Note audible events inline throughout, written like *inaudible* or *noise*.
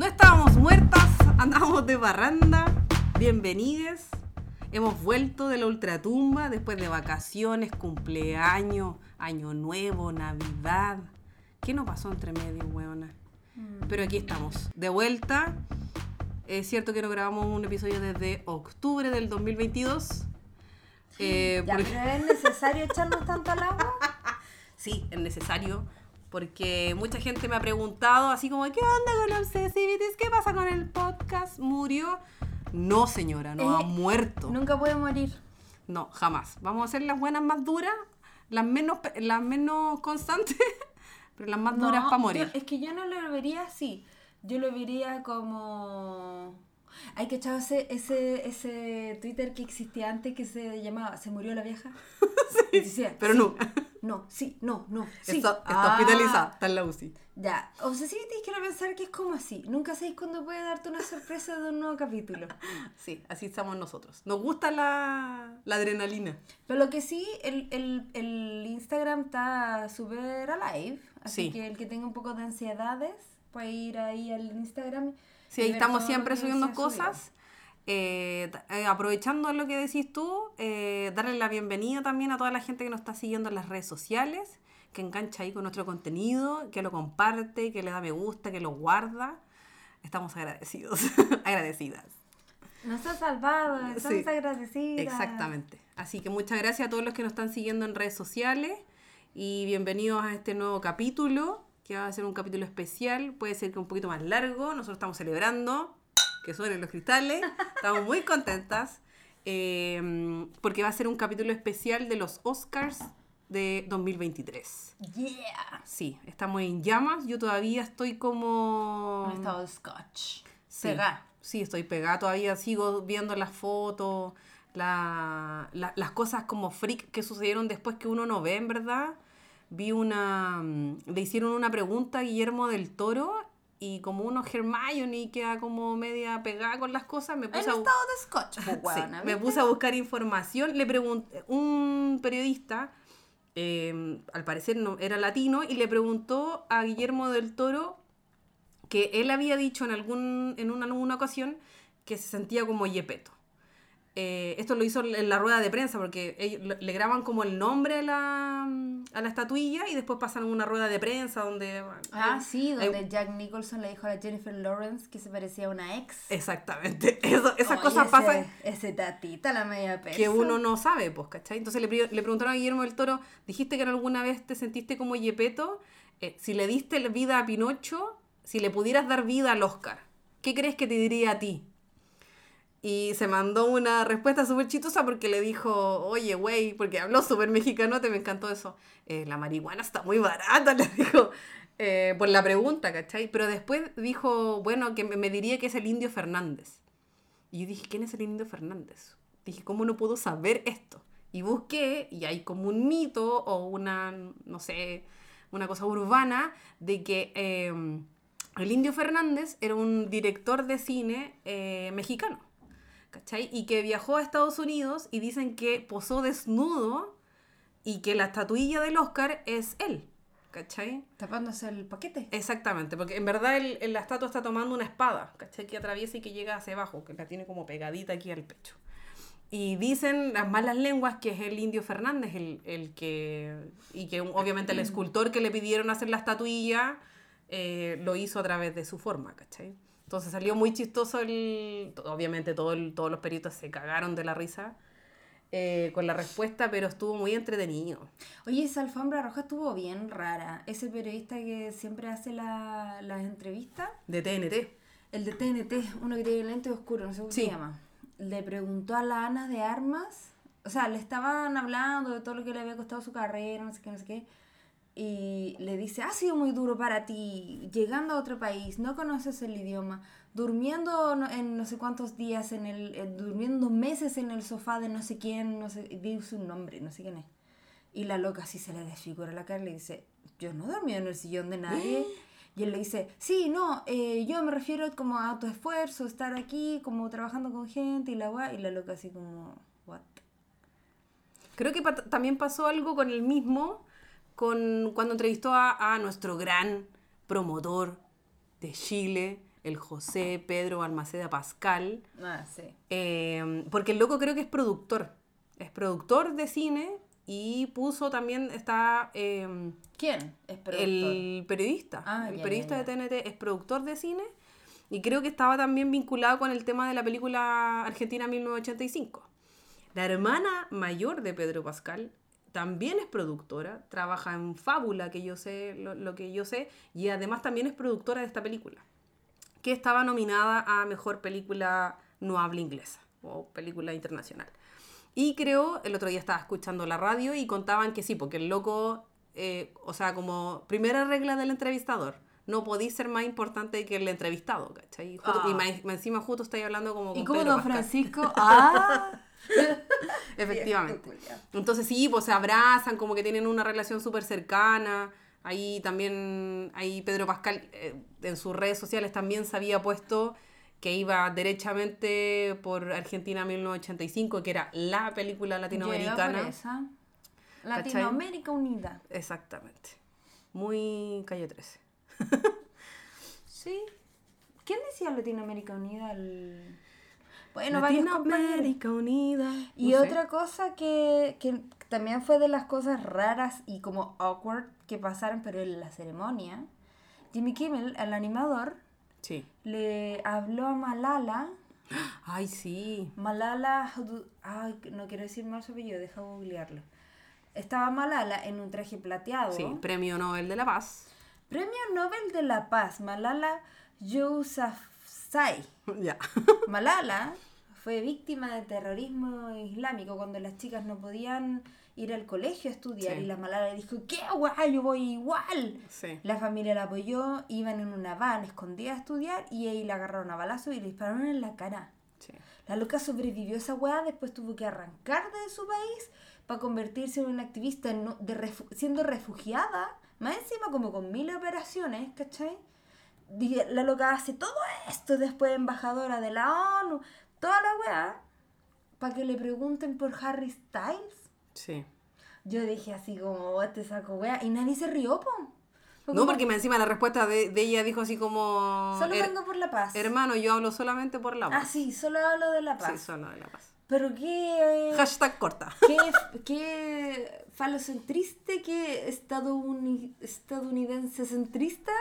No estábamos muertas, andábamos de barranda. Bienvenides. Hemos vuelto de la ultratumba después de vacaciones, cumpleaños, año nuevo, navidad. ¿Qué nos pasó entre medio, weona? Pero aquí estamos, de vuelta. Es cierto que no grabamos un episodio desde octubre del 2022. *gasps* Eh, Ya, porque- pero es necesario echarnos tanto al agua. Sí, es necesario. Porque mucha gente me ha preguntado así como, ¿qué onda con Obsessivities? ¿Qué pasa con el podcast? ¿Murió? No, señora, no ha muerto. Nunca puede morir. No, jamás. Vamos a hacer las buenas más duras, las menos, las menos constantes, *laughs* pero las más duras para morir. yo- es que yo no lo vería así. Yo lo vería como. Hay que echar ese, ese, ese Twitter que existía antes que se llamaba ¿Se murió la vieja? *laughs* Y decía, Pero sí, no, No, sí, no, no. Sí. está, está Ah, hospitalizada, está en la UCI. Ya, o sea, sí tienes que pensar que es como así. Nunca sabéis cuándo puede darte una sorpresa de un nuevo capítulo. *laughs* Sí, así estamos nosotros. Nos gusta la, la adrenalina. Pero lo que sí, el, el, el Instagram está súper alive. Así Sí. que el que tenga un poco de ansiedades puede ir ahí al Instagram. Sí, ahí estamos siempre subiendo cosas. Eh, eh, aprovechando lo que decís tú, eh, darle la bienvenida también a toda la gente que nos está siguiendo en las redes sociales, que engancha ahí con nuestro contenido, que lo comparte, que le da me gusta, que lo guarda. Estamos agradecidos, *laughs* agradecidas. Nos ha salvado, estamos Sí, agradecidas. Exactamente. Así que muchas gracias a todos los que nos están siguiendo en redes sociales y bienvenidos a este nuevo capítulo, que va a ser un capítulo especial, puede ser que un poquito más largo, nosotros estamos celebrando que suenen los cristales, *laughs* estamos muy contentas, eh, porque va a ser un capítulo especial de los Oscars de 2023. Yeah. Sí, estamos en llamas, yo todavía estoy como... Un estado de scotch. Sí, Pegá. Sí, estoy pegada todavía, sigo viendo las fotos, la- la- las cosas como freak que sucedieron después que uno no ve, en verdad. Vi una... mm, Le hicieron una pregunta a Guillermo del Toro y como uno Hermione queda como media pegada con las cosas, me puse a... bu- estado de scotch, pues, *laughs* Sí, me puse a buscar información. Le pregunté, un periodista, eh, al parecer no, era latino, y le preguntó a Guillermo del Toro que él había dicho en, algún, en una, alguna ocasión que se sentía como Yepeto. Eh, esto lo hizo en la rueda de prensa porque ellos le- graban como el nombre a la, a la estatuilla y después pasan una rueda de prensa donde... Ah, eh, sí, hay- donde Jack Nicholson le dijo a la Jennifer Lawrence que se parecía a una ex. Exactamente. *laughs* Eso- esas Oye, cosas ese- pasan Ese tatita, la media pesa. que uno no sabe, pues, ¿cachai? Entonces le, preguntaron a Guillermo del Toro, dijiste que alguna vez te sentiste como Yepeto, Eh, si le diste vida a Pinocho, si le pudieras dar vida al Oscar, ¿qué crees que te diría a ti? Y se mandó una respuesta súper chistosa porque le dijo, oye, güey, porque habló súper mexicano, te me encantó eso. "Eh, la marihuana está muy barata, *laughs* le dijo, eh, por la pregunta, ¿cachai? Pero después dijo, bueno, que me, diría que es el indio Fernández. Y yo dije, ¿quién es el indio Fernández? Dije, ¿cómo no puedo saber esto? Y busqué, y hay como un mito o una, no sé, una cosa urbana de que eh, el indio Fernández era un director de cine mexicano, ¿cachai? Y que viajó a Estados Unidos y dicen que posó desnudo y que la estatuilla del Oscar es él, ¿cachai? Tapándose el paquete. Exactamente, porque en verdad el, el- la estatua está tomando una espada, ¿cachai? Que atraviesa y que llega hacia abajo, que la tiene como pegadita aquí al pecho. Y dicen las malas lenguas que es el indio Fernández el, el que... Y que obviamente el *clears throat* escultor que le pidieron hacer la estatuilla eh, lo hizo a través de su forma, ¿cachai? Entonces salió muy chistoso el... Obviamente todo el- todos los periodistas se cagaron de la risa eh, con la respuesta, pero estuvo muy entretenido. Oye, esa alfombra roja estuvo bien rara. Ese periodista que siempre hace la- las entrevistas, De TNT. el de TNT, uno que tiene lente oscuro, no sé cómo Sí. se llama, le preguntó a la Ana de Armas, o sea, le estaban hablando de todo lo que le había costado su carrera, no sé qué, no sé qué, y le dice, ha sido muy duro para ti, llegando a otro país, no conoces el idioma, durmiendo en no sé cuántos días, en el, eh, durmiendo meses en el sofá de no sé quién, no sé, dice un nombre, no sé quién es. Y la loca así se le desfigura la cara y le dice, yo no dormí en el sillón de nadie. Y él le dice, sí, no, eh, yo me refiero como a tu esfuerzo, estar aquí, como trabajando con gente y la weá. Y la loca así como, what? Creo que pa- también pasó algo con el mismo, con cuando entrevistó a, a nuestro gran promotor de Chile, el José Pedro Balmaceda Pascal. Ah, sí. Eh, porque el loco creo que es productor. Es productor de cine y puso también, está eh, ¿Quién es productor? el periodista. Ah, el ya, periodista ya, ya. de TNT es productor de cine y creo que estaba también vinculado con el tema de la película Argentina 1985. La hermana mayor de Pedro Pascal también es productora, trabaja en Fábula, que yo sé, lo, lo que yo sé, y además también es productora de esta película, que estaba nominada a Mejor Película No Habla Inglesa o Película Internacional. Y creo, el otro día estaba escuchando la radio y contaban que sí, porque el loco, eh, o sea, como primera regla del entrevistador, no podéis ser más importante que el entrevistado, ¿cachai? Justo- Y Ah. más, más encima justo estáis hablando como con ¿Y como Pedro don Pascal. Francisco? *laughs* ¡Ah! *laughs* Efectivamente. Entonces sí, pues se abrazan, como que tienen una relación súper cercana. Ahí también, ahí Pedro Pascal eh, en sus redes sociales también se había puesto que iba derechamente por Argentina 1985, que era la película latinoamericana. esa. Latinoamérica Unida. Exactamente. Muy calle 13. *laughs* Sí. ¿Quién decía Latinoamérica Unida? El... Bueno. Latinoamérica Unida. Y No sé. otra cosa que, que también fue de las cosas raras y como awkward que pasaron, pero en la ceremonia, Jimmy Kimmel, el animador, Sí. le habló a Malala. Ay, sí. Malala, ay, no quiero decir mal su apellido, deja googlearlo. Estaba Malala en un traje plateado. Sí, Premio Nobel de la Paz. Premio Nobel de la Paz, Malala Yousafzai. *laughs* ya. Malala fue víctima de terrorismo islámico cuando las chicas no podían ir al colegio a estudiar Sí. y la Malala dijo, ¿qué guay? Yo voy igual. Sí. La familia la apoyó, iban en una van escondida a estudiar y ahí la agarraron a balazo y le dispararon en la cara. sí. La loca sobrevivió a esa weá, después tuvo que arrancar de su país para convertirse en una activista no- de refu- siendo refugiada, más encima como con mil operaciones, ¿cachai? La loca hace todo esto, después embajadora de la ONU, toda la weá, para que le pregunten por Harry Styles. Sí. Yo dije así como, "Oh, te saco weá, y nadie se rió, po. Fue No, como, porque me encima la respuesta de, de ella dijo así como... Solo "Her- vengo por la paz. Hermano, yo hablo solamente por la Ah, paz. sí, solo hablo de la Sí, paz. solo de la paz. Pero qué... Hashtag corta. qué, qué falocentrista, qué estadouni- estadounidense centrista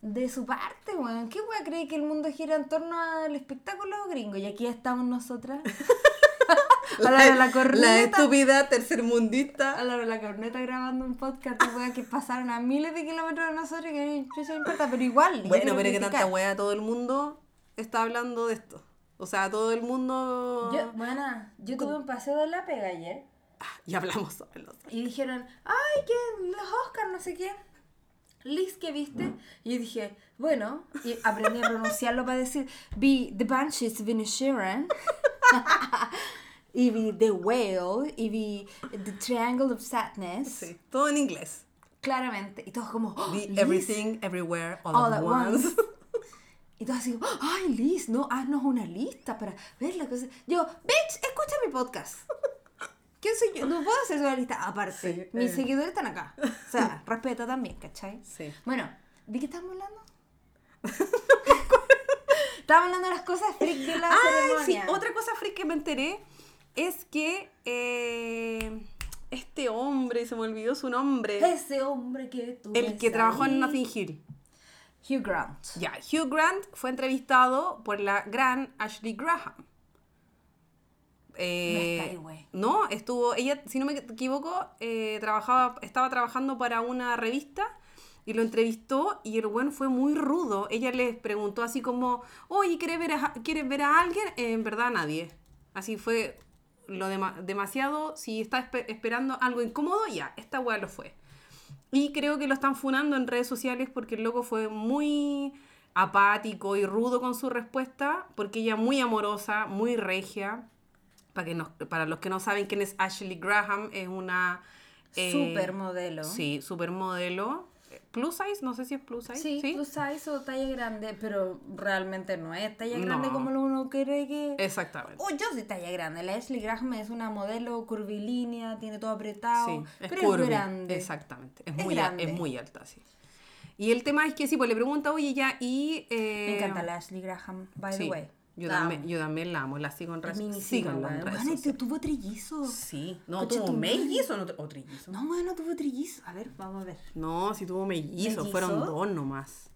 de su parte, weón. ¿Qué weón cree que el mundo gira en torno al espectáculo gringo? Y aquí estamos nosotras. *laughs* a la de la corneta. La estúpida tercermundista. A la hora de la corneta grabando un podcast, de que pasaron a miles de kilómetros de nosotros y que no importa, pero igual. Bueno, pero que tanta wea, todo el mundo está hablando de esto. O sea, todo el mundo... Yo, buena, yo tuve un paseo de la pega ayer. Ah, ya hablamos sobre los... Y dijeron, ay, que los Oscars, no sé qué. Liz, ¿qué viste? Y dije, bueno, y aprendí a pronunciarlo para decir, vi The Banshees of Inisherin. *laughs* y vi The Whale. Y vi The Triangle of Sadness. Sí, todo en inglés. Claramente. Y todos como, oh, Liz, Everything, Everywhere, All, all at once. once. *laughs* Y todos así, ay, Liz, no, haznos una lista para ver la cosa. Yo, bitch, escucha mi podcast. ¿Quién soy yo? No puedo hacer una lista aparte. Sí, Mis eh. seguidores están acá. O sea, *laughs* respeta también, ¿cachai? Sí. Bueno, ¿de qué estamos hablando? *laughs* Estábamos hablando de las cosas freak de la Ay, sí, otra cosa freak que me enteré es que eh, este hombre, se me olvidó su nombre, Ese hombre que tú el que trabajó en. Nothing Hill. Hugh Grant. Ya, Hugh Grant fue entrevistado por la gran Ashley Graham. Eh, No estuvo, ella, si no me equivoco, eh, trabajaba, estaba trabajando para una revista y lo entrevistó y el buen fue muy rudo. Ella les preguntó así como, oye, ¿quieres ver a, ¿quieres ver a alguien? Eh, en verdad nadie. Así fue lo dema- demasiado, si está espe- esperando algo incómodo, ya, esta weá lo fue. Y creo que lo están funando en redes sociales porque el loco fue muy apático y rudo con su respuesta, porque ella muy amorosa, muy regia. Para, que nos- para los que no saben quién es Ashley Graham, es una... eh, Supermodelo. Sí, supermodelo. Plus size, no sé si es plus size. Sí, Sí, plus size o talla grande, pero realmente no es talla No. grande como lo uno cree que... exactamente. Oh, yo soy talla grande. La Ashley Graham es una modelo curvilínea, tiene todo apretado, Sí, es pero curvy, es grande. Exactamente. Es, Es muy, grande. es muy alta, sí. Y el tema es que sí, pues le pregunta, oye, ya, y... eh, Me encanta la Ashley Graham, by sí, the way. Yo también, yo también la amo, la sigo en Es redes mi síganla en redes este sociales. tuvo trillizo. Sí, no, tuvo mellizo no, o trillizo. No, bueno, tuvo trillizo. A ver, vamos a ver. No, si tuvo ¿Mellizo? fueron dos nomás.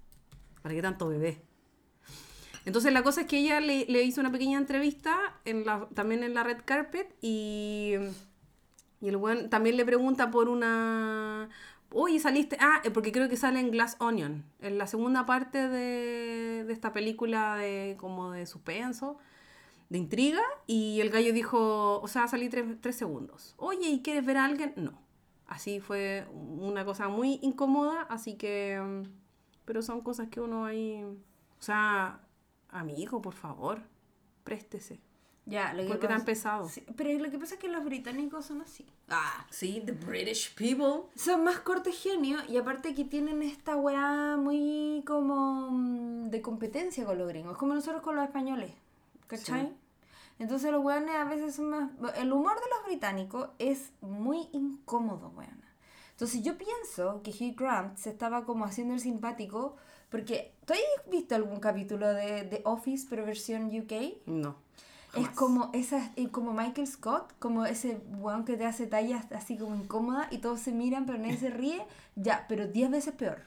¿Para qué tanto bebé? Entonces la cosa es que ella le, le hizo una pequeña entrevista en la, también en la red carpet y, y el buen también le pregunta por una... Oye, saliste... Ah, eh, porque creo que sale en Glass Onion, en la segunda parte de, de esta película de como de suspenso, de intriga, y el gallo dijo, o sea, salí tres, tres segundos. Oye, ¿y quieres ver a alguien? No. Así fue una cosa muy incómoda, así que... mm, Pero son cosas que uno ahí... O sea, amigo, por favor, préstese. Ya, lo que ¿Por qué tan pasa- pesado? Sí, pero lo que pasa es que los británicos son así. Ah, sí, the British people. Son más cortos genios y aparte que tienen esta weá muy como mm, de competencia con los gringos, como nosotros con los españoles, ¿cachai? Sí. Entonces los weones a veces son más... El humor de los británicos es muy incómodo, weón. Entonces yo pienso que Hugh Grant se estaba como haciendo el simpático porque... ¿Tú has visto algún capítulo de The Office pero versión UK? No. Es como esa, eh, como Michael Scott, como ese weón que te hace tallas así como incómoda y todos se miran pero nadie se *laughs* ríe, ya, pero 10 veces peor.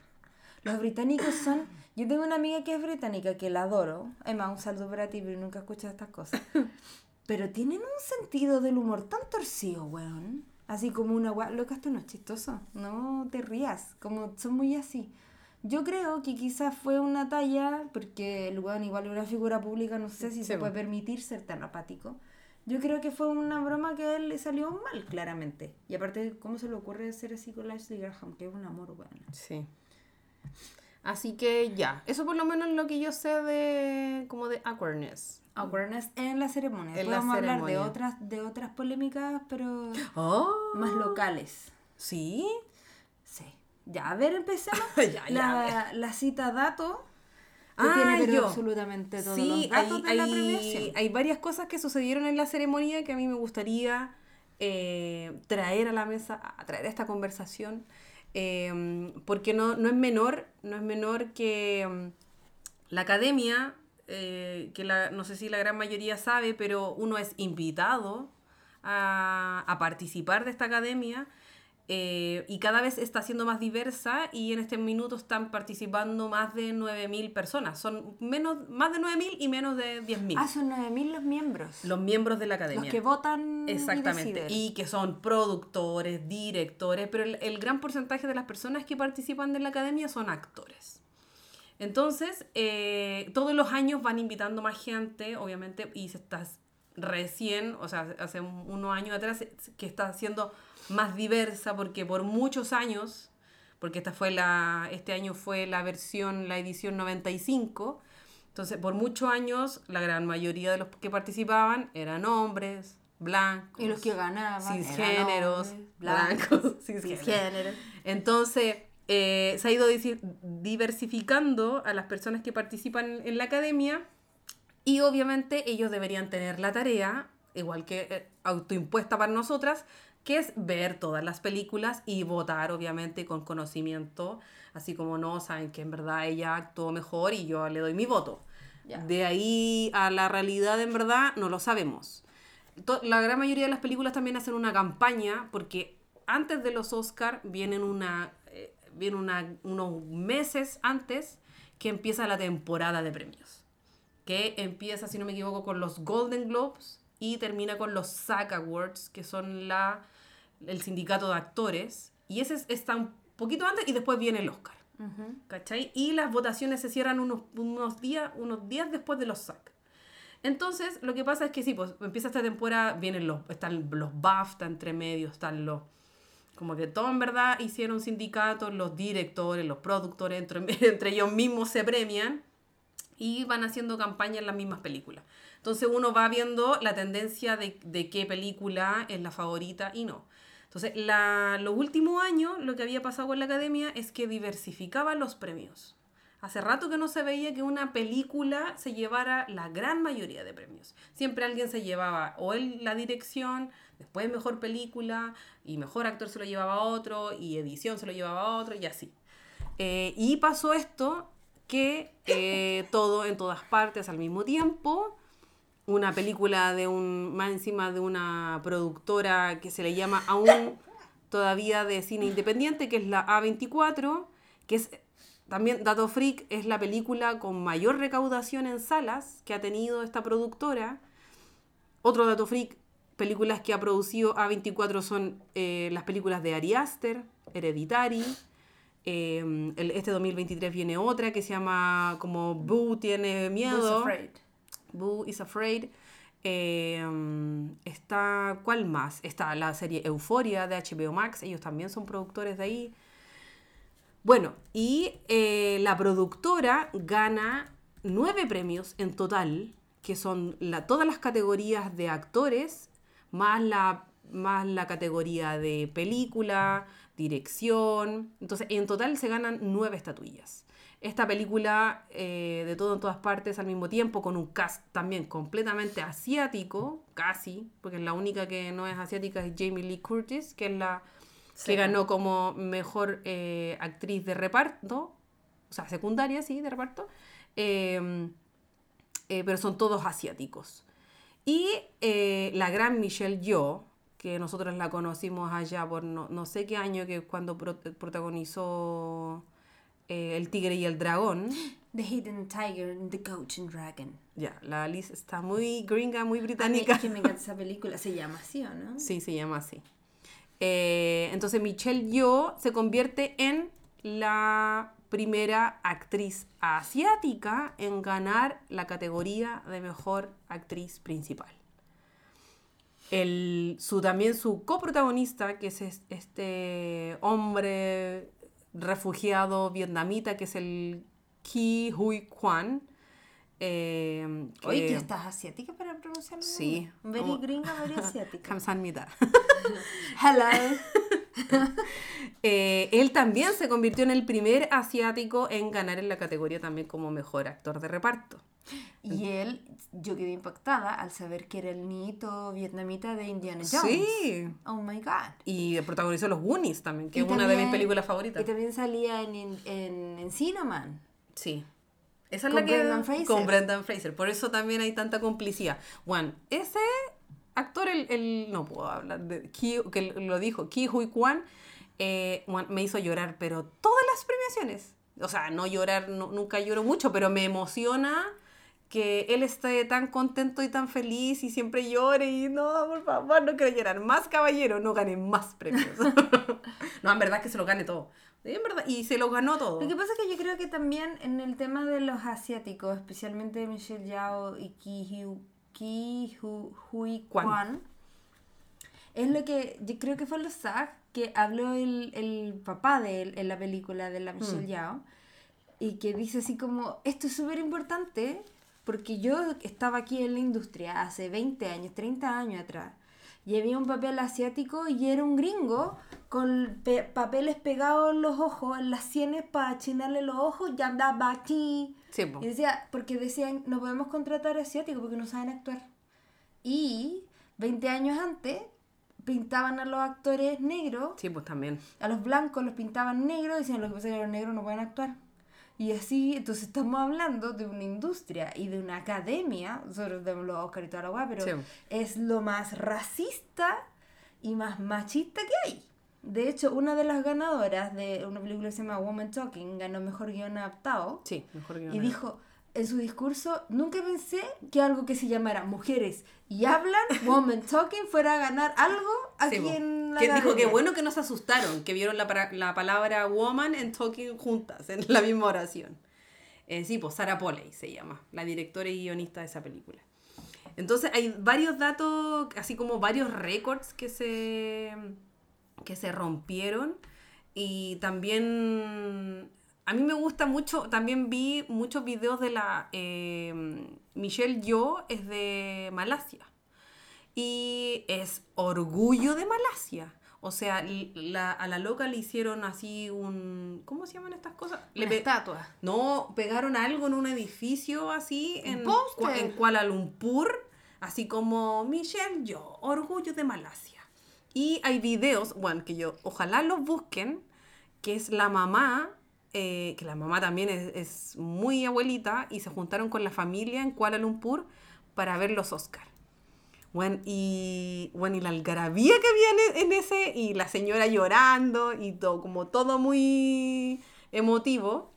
Los británicos son, yo tengo una amiga que es británica que la adoro, además un saludo para ti, pero nunca escuchas estas cosas. *laughs* Pero tienen un sentido del humor tan torcido, weón. Así como una weá, loca, esto no es chistoso, no te rías, como son muy así. Yo creo que quizás fue una talla, porque el weón igual es una figura pública, no sé si Sí, se puede permitir ser tan apático. Yo creo que fue una broma que a él le salió mal, claramente. Y aparte, ¿cómo se le ocurre ser así con Ashley Graham? Que es un amor, weón. Sí. Así que ya, eso por lo menos es lo que yo sé de como de awkwardness. Awareness en la ceremonia. En la Podemos hablar de ceremonia. otras, de otras polémicas, pero *gasps* Oh, más locales. sí. Ya, a ver, empecemos. *laughs* Ya, ya, la, la cita dato. Que Ah, tiene pero yo. absolutamente todos Sí, los datos hay, de la hay- premiación. hay varias cosas que sucedieron en la ceremonia que a mí me gustaría eh, traer a la mesa, a traer a esta conversación, eh, porque no, no es menor, no es menor que mm, la academia, eh, que la, no sé si la gran mayoría sabe, pero uno es invitado a, a participar de esta academia. Eh, y cada vez está siendo más diversa y en este minuto están participando más de 9.000 personas. Son menos, más de 9.000 y menos de 10.000 Ah, son 9.000 los miembros. los miembros de la academia. Los que votan. Exactamente. Y que son productores, directores, pero el, el gran porcentaje de las personas que participan de la academia son actores. Entonces, eh, todos los años van invitando más gente, obviamente, y se está recién, o sea, hace un- unos años atrás, que está siendo más diversa, porque por muchos años, porque esta fue la, este año fue la versión, la edición 95, entonces por muchos años la gran mayoría de los que participaban eran hombres, blancos, Y los que ganaban. eran cisgéneros, hombres, blancos, *laughs* cisgéneros. cisgéneros. Entonces, eh, se ha ido diversificando a las personas que participan en la academia y obviamente ellos deberían tener la tarea, igual que eh, autoimpuesta para nosotras, que es ver todas las películas y votar obviamente con conocimiento, así como no, saben que en verdad ella actuó mejor y yo le doy mi voto. De ahí a la realidad en verdad no lo sabemos. La gran mayoría de las películas también hacen una campaña porque antes de los Oscar vienen una, eh, viene una, unos meses antes que empieza la temporada de premios. Que empieza, si no me equivoco, con los Golden Globes y termina con los SAG Awards, que son la, el sindicato de actores. Y ese es- está un poquito antes y después viene el Oscar. Ujú. ¿Cachai? Y las votaciones se cierran unos, unos, días, unos días después de los SAC. Entonces, lo que pasa es que sí, pues empieza esta temporada, vienen los, están los BAFTA entre medio, están los... Como que todo en verdad hicieron sindicatos, los directores, los productores, entre, *laughs* entre ellos mismos se premian y van haciendo campaña en las mismas películas. Entonces uno va viendo la tendencia de, de qué película es la favorita y no. Entonces, la, los últimos años lo que había pasado con la academia es que diversificaba los premios. Hace rato que no se veía que una película se llevara la gran mayoría de premios. Siempre alguien se llevaba o él la dirección, después mejor película, y mejor actor se lo llevaba a otro, y edición se lo llevaba a otro, y así. Eh, y pasó esto que eh, todo en todas partes al mismo tiempo. Una película de un, más encima de una productora que se le llama aún todavía de cine independiente, que es la A24, que es también Dato Freak, es la película con mayor recaudación en salas que ha tenido esta productora. Otro Dato Freak, películas que ha producido A24 son eh, las películas de Ari Aster, Hereditary. eh, el- este 2023 viene otra que se llama como Boo tiene miedo. Boo is Afraid. Eh, está, ¿cuál más? Está la serie Euforia de HBO Max, ellos también son productores de ahí. Bueno, y eh, la productora gana nueve premios en total, que son la, todas las categorías de actores, más la, más la categoría de película, dirección. Entonces, en total se ganan nueve estatuillas. Esta película, eh, de todo en todas partes al mismo tiempo, con un cast también completamente asiático, casi, porque la única que no es asiática es Jamie Lee Curtis, que es la que ganó como mejor eh, actriz de reparto, o sea, secundaria, sí, de reparto, eh, eh, pero son todos asiáticos. Y la gran Michelle Yeoh, que nosotros la conocimos allá por no, no sé qué año, que es cuando pro- protagonizó eh, El Tigre y el Dragón. The Hidden Tiger and the Coach and Dragon. Ya, la Liz está muy gringa, muy A mí británica. es que me encanta *laughs* esa película. Se llama así, ¿o no? Sí, se llama así. Eh, entonces Michelle Yeoh se convierte en la primera actriz asiática en ganar la categoría de mejor actriz principal. El, su, también su coprotagonista, que es- este hombre refugiado vietnamita, que es el Ki Huy Kwan. eh, que- Oye, ¿tú estás asiática para pronunciarlo? Sí. Very Como- gringa, very asiática. *laughs* Kamsahamnida. *laughs* Hello. *laughs* Eh, él también se convirtió en el primer asiático en ganar en la categoría también como mejor actor de reparto. Y él, yo quedé impactada al saber que era el nieto vietnamita de Indiana Jones. Sí. Oh my god. Y protagonizó Los Goonies también, que Y es una de mis películas favoritas. Y también salía en, en, en Man. Sí. Esa es Con la que Brendan Fraser. con Brendan Fraser. Por eso también hay tanta complicidad. Juan, ese actor, el, el- no puedo hablar de Ki- que lo dijo, Ki Hui Kwan, eh, me hizo llorar, pero todas las premiaciones. O sea, no llorar, no- nunca lloro mucho, pero me emociona que él esté tan contento y tan feliz y siempre llore y no, por favor, no quiero llorar. Más caballero, no gane más premios. *laughs* no, en verdad que se lo gane todo. En verdad, y se lo ganó todo. Lo que pasa es que yo creo que también en el tema de los asiáticos, especialmente Michelle Yao y Ki, Hu, Ki Hu, Hui Kwan. Kwan, es lo que yo creo que fue los SAG que habló el, el papá de él en la película de la Michelle Yao y que dice así como, esto es súper importante porque yo estaba aquí en la industria hace 20 años, 30 años atrás y había un papel asiático y era un gringo con pe- papeles pegados en los ojos, en las sienes para achinarle los ojos, ya andaba aquí. Sí, po. Y decía, porque decían, no podemos contratar asiáticos porque no saben actuar. Y 20 años antes pintaban a los actores negros, Sí, pues también. a los blancos los pintaban negros y decían, lo que pasa es que los negros no pueden actuar. Y así, entonces estamos hablando de una industria y de una academia, nosotros los Oscar y toda la weá, pero Sí. es lo más racista y más machista que hay. De hecho, una de las ganadoras de una película que se llama Woman Talking ganó mejor guion adaptado. Sí, mejor Y dijo en su discurso, nunca pensé que algo que se llamara Mujeres y Hablan, *laughs* Woman Talking, fuera a ganar algo aquí Sí, en la que dijo que bueno que no se asustaron, que vieron la, la palabra woman and talking juntas en la misma oración. Eh, sí, pues Sarah Polley se llama, la directora y guionista de esa película. Entonces hay varios datos, así como varios récords que se, que se rompieron. Y también a mí me gusta mucho, también vi muchos videos de la eh, Michelle Yeoh, es de Malasia y es orgullo de Malasia. O sea, la- a la loca le hicieron así un... ¿Cómo se llaman estas cosas? Una estatua. no, pegaron algo en un edificio así en, en Kuala Lumpur, así como Michelle Yo, orgullo de Malasia. Y hay videos, bueno, que yo, ojalá los busquen, que es la mamá eh, que la mamá también es, es muy abuelita, y se juntaron con la familia en Kuala Lumpur para ver los Oscars. Bueno, y, bueno, y la algarabía que había en, en ese, y la señora llorando, y todo, como todo muy emotivo.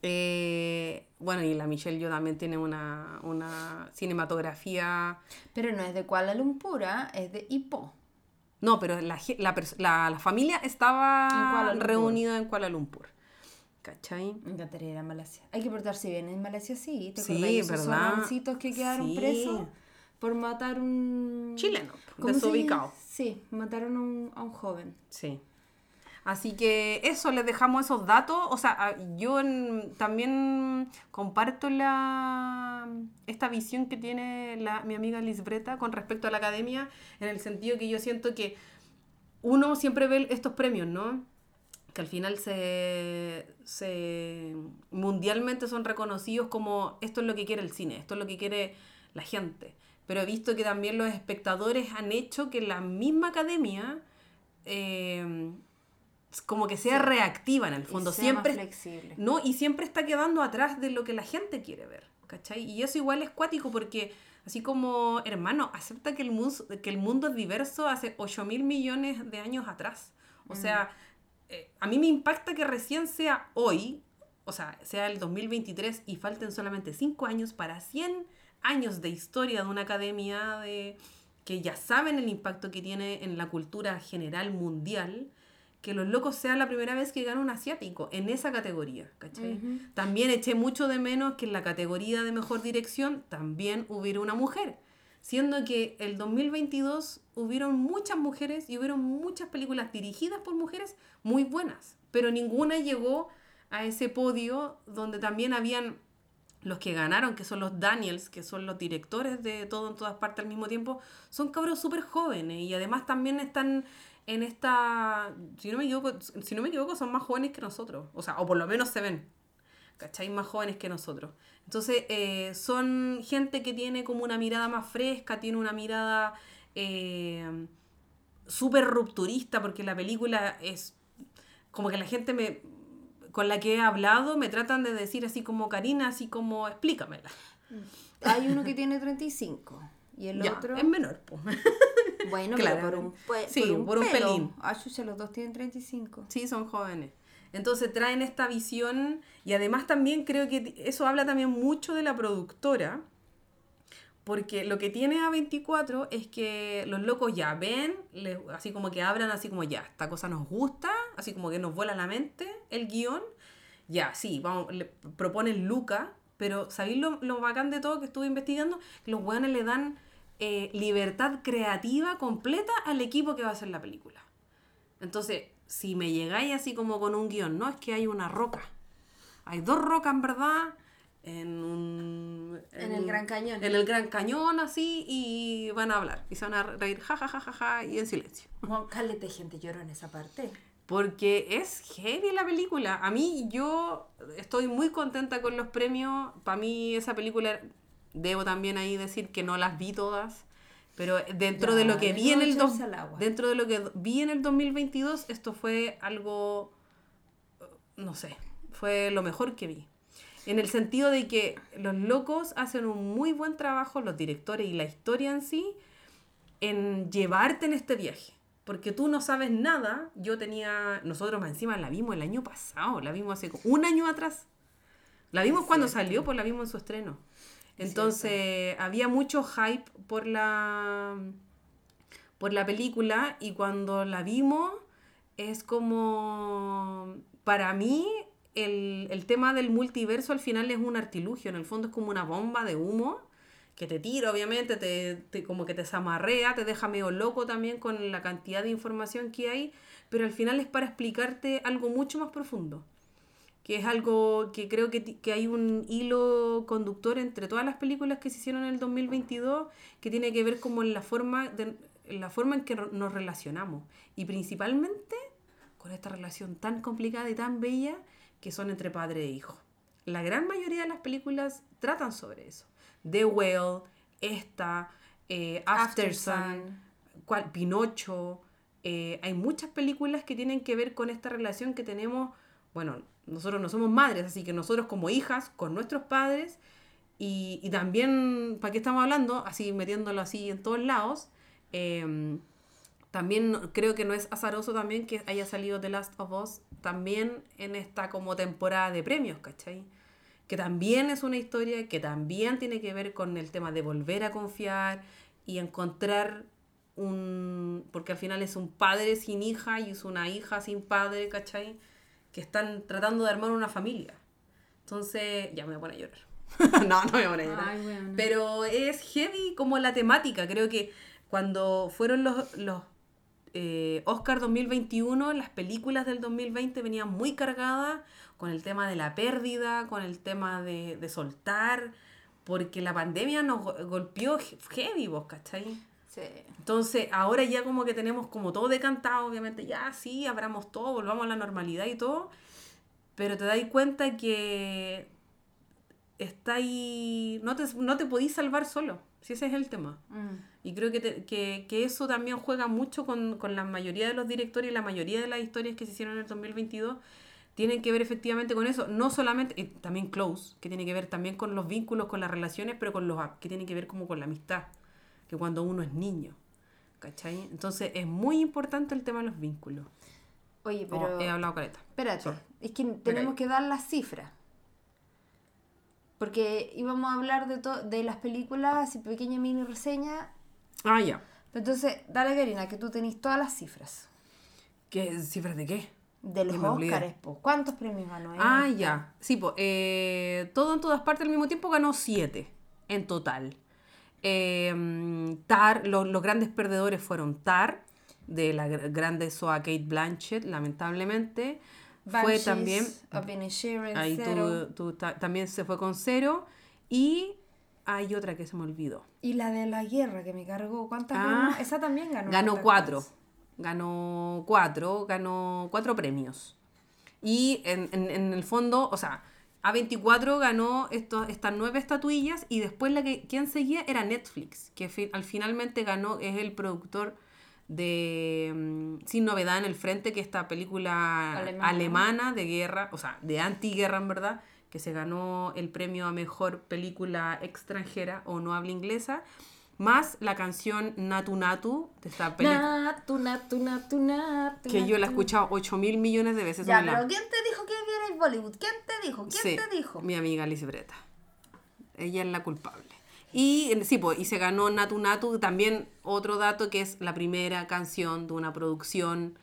Eh, bueno, y la Michelle Yo también tiene una, una cinematografía. Pero no es de Kuala Lumpur, ¿ah? es de Ipoh. No, pero la, la, la- la familia estaba En reunida en Kuala Lumpur. ¿Cachai? Me encantaría ir a Malasia. Hay que portarse bien en Malasia, sí. ¿Te Sí, de esos ¿verdad? que quedaron Sí. presos por matar un... Chileno, ¿Cómo se desubicado. Sí, mataron a un, a un joven. Sí. Así que eso, les dejamos esos datos. O sea, a- yo también comparto la, esta visión que tiene la, mi amiga Lisbreta con respecto a la academia, en el sentido que yo siento que uno siempre ve estos premios, ¿no? Que al final se, se mundialmente son reconocidos como esto es lo que quiere el cine, esto es lo que quiere la gente. Pero he visto que también los espectadores han hecho que la misma academia eh, como que sea Sí. reactiva en el Y fondo. sea Siempre, más flexible. no, y siempre está quedando atrás de lo que la gente quiere ver, ¿cachai? Y eso igual es cuático porque, así como, hermano, acepta que el, mus- que el mundo es diverso hace 8 mil millones de años atrás. O sea, eh, a mí me impacta que recién sea hoy, o sea, sea el 2023 y falten solamente 5 años para 100 años de historia de una academia de que ya saben el impacto que tiene en la cultura general mundial, que Los Locos sea la primera vez que gana un asiático en esa categoría. También eché mucho de menos que en la categoría de mejor dirección también hubiera una mujer, siendo que el 2022 hubieron muchas mujeres y hubieron muchas películas dirigidas por mujeres muy buenas, pero ninguna llegó a ese podio donde también habían los que ganaron, que son los Daniels, que son los directores de todo en todas partes al mismo tiempo, son cabros súper jóvenes y además también están en esta, si no me equivoco, si no me equivoco son más jóvenes que nosotros, o sea, o por lo menos se ven, ¿cachai? Más jóvenes que nosotros. Entonces, eh, son gente que tiene como una mirada más fresca, tiene una mirada eh, súper rupturista, porque la película es como que la gente me con la que he hablado me tratan de decir así como Karina, así como explícamela. Hay uno que tiene 35 y el Ya, otro... es menor, po. *laughs* Bueno, Claro. por un, Sí, por un, por un pelo. pelín. Ah, chucha, los dos tienen 35. Sí, son jóvenes. Entonces traen esta visión y además también creo que eso habla también mucho de la productora, porque lo que tiene A24 es que los locos ya ven, así como que hablan así como ya, esta cosa nos gusta, así como que nos vuela la mente el guion, ya, sí, vamos, le proponen Luca, pero ¿sabéis lo, lo bacán de todo que estuve investigando? Que los weones le dan eh, libertad creativa completa al equipo que va a hacer la película. Entonces, si me llegáis así como con un guion, no es que hay una roca. Hay dos rocas en verdad en un... En el Gran Cañón. En el Gran Cañón, así, y van a hablar. Y se van a reír, ja, ja, ja, ja, ja, y en silencio. Juan, caleta de gente lloró en esa parte. Porque es heavy la película. A mí, yo estoy muy contenta con los premios. Para mí, esa película, debo también ahí decir que no las vi todas. Pero dentro Ya, de lo que vi en el agua. dentro de lo que vi en el 2022, esto fue algo, no sé, fue lo mejor que vi. En el sentido de que los locos hacen un muy buen trabajo, los directores y la historia en sí, en llevarte en este viaje. Porque tú no sabes nada. Yo tenía, nosotros más encima la vimos el año pasado, la vimos hace un año atrás. La vimos cuando salió, pues la vimos en su estreno. Es Entonces, había mucho hype por la por la película y cuando la vimos es como para mí el, el tema del multiverso al final es un artilugio, en el fondo es como una bomba de humo que te tira, obviamente, te, te- como que te zamarrea, te deja medio loco también con la cantidad de información que hay, pero al final es para explicarte algo mucho más profundo que es algo que creo que, que hay un hilo conductor entre todas las películas que se hicieron en el 2022 que tiene que ver como en la forma, de, en la forma en que nos relacionamos y principalmente con esta relación tan complicada y tan bella que son entre padre e hijo. La gran mayoría de las películas tratan sobre eso. The Whale, esta, eh, After, Sun. cual, Pinocho. eh, hay muchas películas que tienen que ver con esta relación que tenemos, bueno, nosotros no somos madres, así que nosotros como hijas, con nuestros padres, y, y también, ¿para qué estamos hablando? Así metiéndolo así en todos lados. eh, también creo que no es azaroso también que haya salido The Last of Us también en esta como temporada de premios, ¿cachai? Que también es una historia que también tiene que ver con el tema de volver a confiar y encontrar un... porque al final es un padre sin hija y es una hija sin padre, ¿cachai? Que están tratando de armar una familia. Entonces, ya me voy a poner a llorar. *laughs* no, no me voy a poner a llorar. Ay. Pero es heavy como la temática. Creo que cuando fueron los, los eh, Oscar 2021, las películas del 2020 venían muy cargadas con el tema de la pérdida, con el tema de, de soltar, porque la pandemia nos go- golpeó he- heavy, vos, ¿cachai? Sí. Entonces, ahora ya como que tenemos como todo decantado, obviamente, ya sí, abramos todo, volvamos a la normalidad y todo, pero te das cuenta que está ahí, no te, no te podís salvar solo, si ese es el tema. Mm. Y creo que, te- que, que eso también juega mucho con, con la mayoría de los directores y la mayoría de las historias que se hicieron en el 2022 tienen que ver efectivamente con eso, no solamente, también Close, que tiene que ver también con los vínculos, con las relaciones, pero con los que tiene que ver como con la amistad, que cuando uno es niño, ¿cachai? Entonces es muy importante el tema de los vínculos. Oye, Oh, pero... he hablado careta. Espérate, Sorry. es que tenemos que dar las cifras. Porque íbamos a hablar de, to- de las películas y pequeña mini reseña. Ah, ya. Entonces, dale, Karina, que tú tenés todas las cifras. ¿Qué cifras de qué? De los. Oscars, po. ¿Cuántos premios ganó? Ah, esta? ya. Sí, pues, todo en todas partes al mismo tiempo ganó siete en total. Eh, Tar, lo- los grandes perdedores fueron Tar, de la gr- grande Soa Kate Blanchett, lamentablemente. fue también. Ahí tú, tú ta- también se fue con cero. Y hay otra que se me olvidó. Y la de la guerra que me cargó. ¿Cuántas Ah, ganó? Esa también ganó. Ganó cuatro. cosas. Ganó cuatro, ganó cuatro premios. Y en, en- en el fondo, o sea, A24 ganó estas nueve estatuillas y después la que quien seguía era Netflix, que fi- al finalmente ganó, es el productor de mm, Sin Novedad en el Frente, que es esta película Alemana. alemana de guerra, o sea, de antiguerra en verdad, que se ganó el premio a mejor película extranjera o no habla inglesa, más la canción Natu Natu de esta película. Natu, natu, natu, natu, Que yo la he escuchado 8 mil millones de veces. Ya, la- ¿quién te dijo que vierais Bollywood? ¿Quién te dijo? ¿Quién Sí, te dijo? Mi amiga Liz Breta. Ella es la culpable. Y sí, pues, y se ganó Natu Natu. También otro dato que es la primera canción de una producción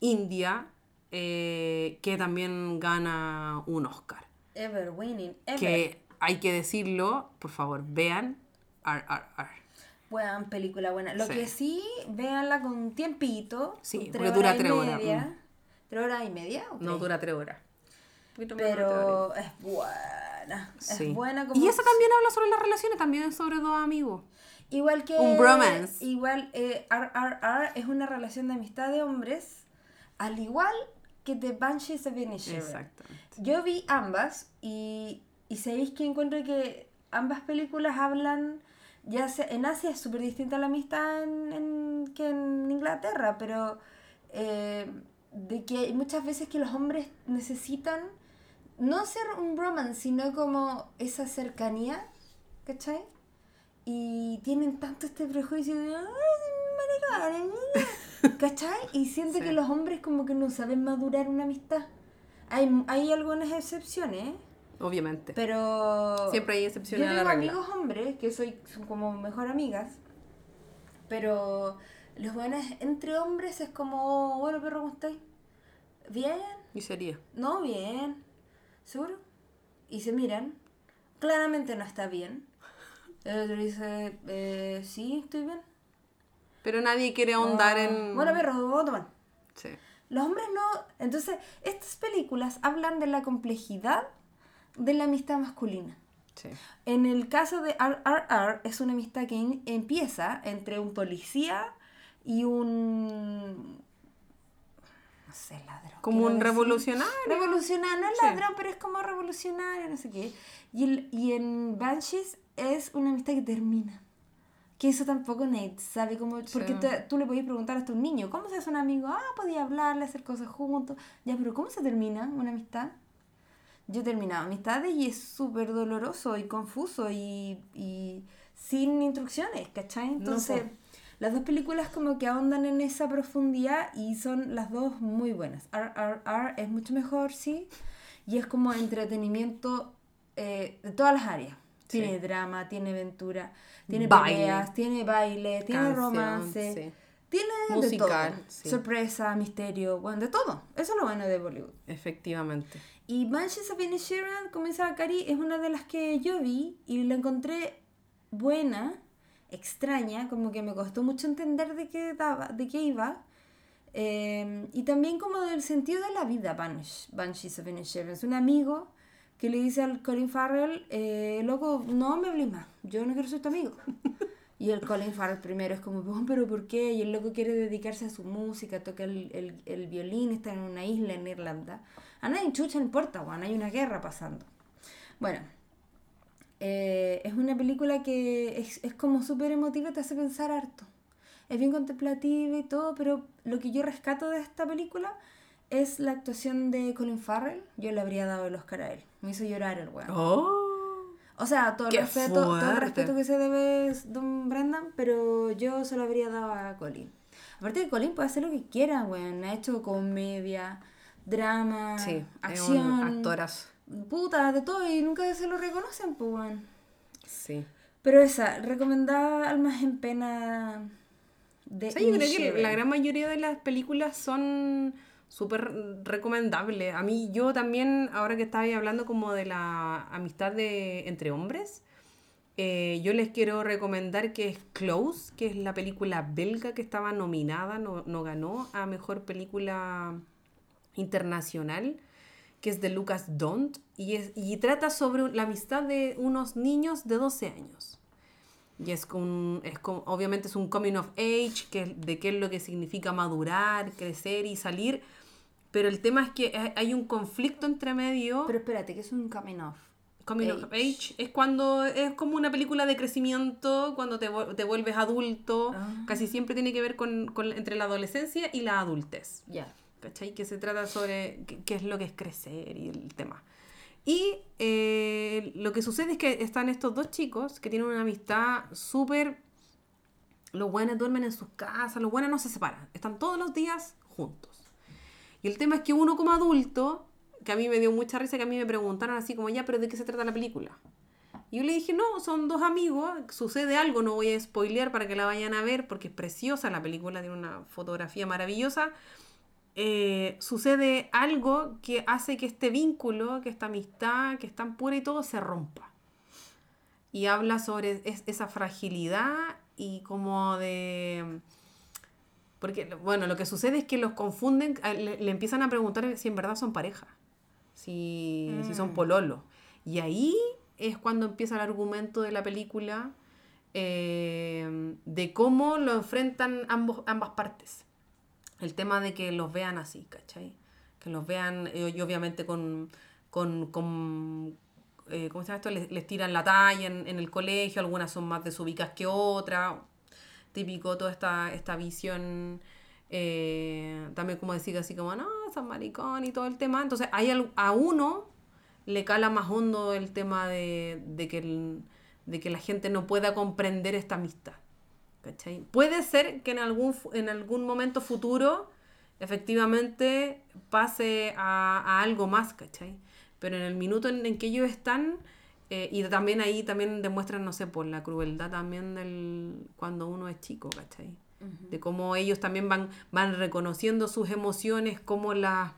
india eh, que también gana un Oscar. Ever winning, ever. Que hay que decirlo, por favor, vean RRR. Película, buena. Lo Sí. que sí, véanla con tiempito. Sí, con porque tres dura horas y tres horas, media. ¿Tres horas y media? o No dura tres horas. Un. Pero es buena. Sí. Es buena como... Y esa también habla sobre las relaciones, también sobre dos amigos. Igual que... Un bromance. Igual, eh, RRR es una relación de amistad de hombres, al igual que The Banshees of Inisherin. Exactamente. Yo vi ambas y, y sabéis que encuentro que ambas películas hablan, ya sea, en Asia es súper distinta la amistad en, en- que en Inglaterra, pero eh, de que hay muchas veces que los hombres necesitan no ser un bromance, sino como esa cercanía, ¿cachai? Y tienen tanto este prejuicio de, "Ay, mira", ¿cachai? Y siento *laughs* Sí. que los hombres como que no saben madurar una amistad. Hay, hay algunas excepciones, Obviamente. pero... Siempre hay Yo excepciones a tengo la regla. amigos hombres que soy, son como mejor amigas, pero los buenos entre hombres es como, bueno, perro, ¿cómo estáis? Bien, Y sería. no, bien, ¿seguro? Y se miran, claramente no está bien. El otro dice, eh, sí, estoy bien. Pero nadie quiere ahondar Ah, en. Bueno, perro, vamos a tomar. Sí. Los hombres no. Entonces, estas películas hablan de la complejidad de la amistad masculina. Sí. En el caso de RRR, es una amistad que in- empieza entre un policía y un. No sé, ladrón. Como un revolucionario. Revolucionario, no es Sí. ladrón, pero es como revolucionario, no sé qué. Y, el- y en Banshees es una amistad que termina. Que eso tampoco Nate sabe cómo. Porque te- tú le podías preguntar hasta un niño, ¿cómo se hace un amigo? Ah, podía hablarle, hacer cosas juntos. Ya, pero ¿cómo se termina una amistad? Yo he terminado amistades y es súper doloroso y confuso y, y sin instrucciones, ¿cachai? Entonces, las dos películas como que ahondan en esa profundidad y son las dos muy buenas. RRR es mucho mejor, sí, y es como entretenimiento eh, de todas las áreas. Sí. Tiene drama, tiene aventura, tiene Baile. peleas, tiene baile, tiene Canción, romance, sí. tiene Musical, de todo. sí. Sorpresa, misterio, bueno, de todo. Eso es lo bueno de Bollywood. Efectivamente. Y Banshees of Inisherin, como dice Bakari, es una de las que yo vi y la encontré buena, extraña, como que me costó mucho entender de qué, daba, de qué iba. Eh, y también como del sentido de la vida, Bansh- Banshees of Inisherin. Es un amigo que le dice al Colin Farrell, eh, loco, no me hables más, yo no quiero ser tu amigo. *laughs* Y el Colin Farrell primero es como, "Oh, pero ¿por qué? Y el loco quiere dedicarse a su música, toca el, el, el violín, está en una isla en Irlanda. A nadie chucha importa, weón, hay una guerra pasando. Bueno, eh, es una película que es, es como súper emotiva, te hace pensar harto. Es bien contemplativa y todo, pero lo que yo rescato de esta película es la actuación de Colin Farrell. Yo le habría dado el Oscar a él. Me hizo llorar el weón. Oh. O sea, todo el, respeto, todo el respeto que se debe Don Brendan, pero yo se lo habría dado a Colin. Aparte que Colin puede hacer lo que quiera, weón. Ha hecho comedia, drama, Sí, acción. un actorazo. Puta, de todo y nunca se lo reconocen, pues, weón. Sí. Pero esa, recomendada Almas en Pena de O sea, yo creo que la gran mayoría de las películas son súper recomendables. A mí, yo también, ahora que estaba hablando como de la amistad de, entre hombres, eh, yo les quiero recomendar que es Close, que es la película belga que estaba nominada, no, no ganó a Mejor Película Internacional, que es de Lucas Dont, y, es, y trata sobre la amistad de unos niños de 12 años. Y es, con, es con- obviamente es un coming of age, que de qué es lo que significa madurar, crecer y salir. Pero el tema es que hay- un conflicto entre medio. Pero espérate, que es un coming off. Coming of Age. age es cuando es como una película de crecimiento, cuando te, te vuelves adulto. Ah. Casi siempre tiene que ver con, con- entre la adolescencia y la adultez. Ya. ¿Cachai? Que se trata sobre qué, qué es lo que es crecer y el tema. Y eh, lo que sucede es que están estos dos chicos que tienen una amistad súper... Los buenos duermen en sus casas, los buenos no se separan, están todos los días juntos. Y el tema es que uno como adulto, que a mí me dio mucha risa, que a mí me preguntaron así como, ya, pero ¿de qué se trata la película? Y yo le dije, no, son dos amigos, sucede algo, no voy a spoilear para que la vayan a ver, porque es preciosa la película, tiene una fotografía maravillosa. Eh, sucede algo que hace que este vínculo, que esta amistad, que es tan pura y todo, se rompa. Y habla sobre es- esa fragilidad y como de... Porque, bueno, lo que sucede es que los confunden, le empiezan a preguntar si en verdad son pareja, si, si son Mm. pololo. Y ahí es cuando empieza el argumento de la película eh, de cómo lo enfrentan ambos, ambas partes. El tema de que los vean así, ¿cachai? Que los vean, eh, y obviamente con, con, con eh, ¿cómo se llama esto? Les, les tiran la talla en, en el colegio, algunas son más desubicas que otras, típico toda esta, esta visión, eh, también como decir así como, no, San Maricón y todo el tema. Entonces, hay a uno le cala más hondo el tema de, de que de que la gente no pueda comprender esta amistad. ¿Cachai? Puede ser que en algún, en algún momento futuro efectivamente pase a, a algo más, ¿cachai? Pero en el minuto en, en que ellos están, eh, y también ahí también demuestran, no sé, por la crueldad también del cuando uno es chico, ¿cachai? De cómo ellos también van, van reconociendo sus emociones, cómo las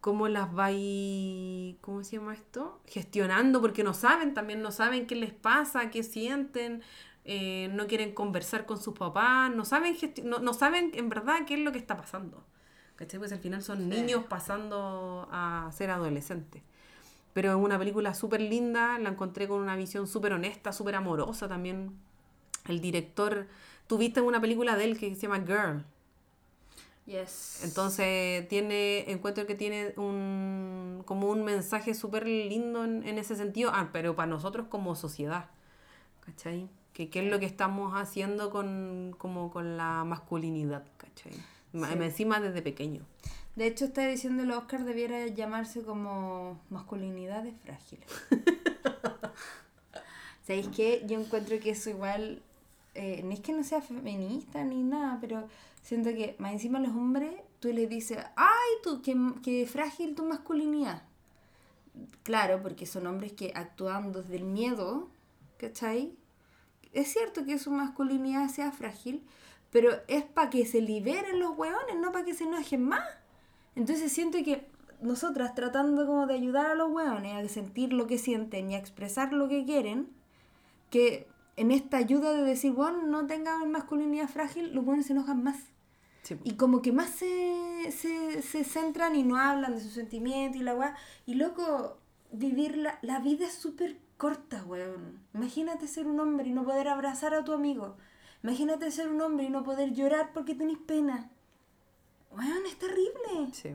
cómo las va ahí, ¿cómo se llama esto? Gestionando, porque no saben, también no saben qué les pasa, qué sienten, eh, no quieren conversar con sus papás, no saben, no, no saben en verdad qué es lo que está pasando. ¿Cachai? Pues al final son Sí. niños pasando a ser adolescentes. Pero es una película súper linda, la encontré con una visión súper honesta, súper amorosa también. El director, tuviste una película de él que se llama Girl. Yes. Entonces tiene, encuentro que tiene un como un mensaje súper lindo en, en ese sentido, ah, pero para nosotros como sociedad, ¿cachai? Que qué es lo que estamos haciendo con, como con la masculinidad, ¿cachai? Sí. Encima desde pequeño. De hecho, esta edición del Oscar debiera llamarse como masculinidades frágiles. *laughs* ¿Sabéis qué? Yo encuentro que eso igual, eh, no es que no sea feminista ni nada, pero siento que más encima los hombres, tú les dices, ay, tú, qué, qué frágil tu masculinidad. Claro, porque son hombres que actúan desde el miedo, ¿cachai? Es cierto que su masculinidad sea frágil, pero es para que se liberen los hueones, no para que se enojen más. Entonces siento que nosotras tratando como de ayudar a los hueones a sentir lo que sienten y a expresar lo que quieren, que en esta ayuda de decir, bueno, no tengan masculinidad frágil, los hueones se enojan más. Sí. Y como que más se, se, se centran y no hablan de sus sentimientos y la weá. Y loco, vivir la, la vida es súper corta, weón. Imagínate ser un hombre y no poder abrazar a tu amigo. Imagínate ser un hombre y no poder llorar porque tenés pena. Weón, es terrible. Sí.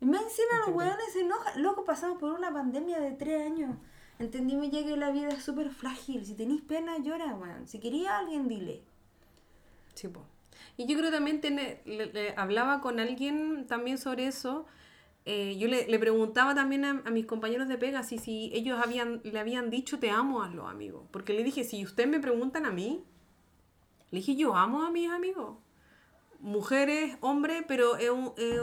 Y más encima los Terrible. weones se enojan. Loco, pasamos por una pandemia de tres años. Entendimos ya que la vida es súper frágil. Si tenés pena, llora, weón. Si quería a alguien, dile. Sí, po. Y yo creo también le- le hablaba con alguien también sobre eso. Eh, yo le, le preguntaba también a, a mis compañeros de pega si, si ellos habían, le habían dicho te amo a los amigos. Porque le dije, si ustedes me preguntan a mí, le dije, yo amo a mis amigos. Mujeres, hombres, pero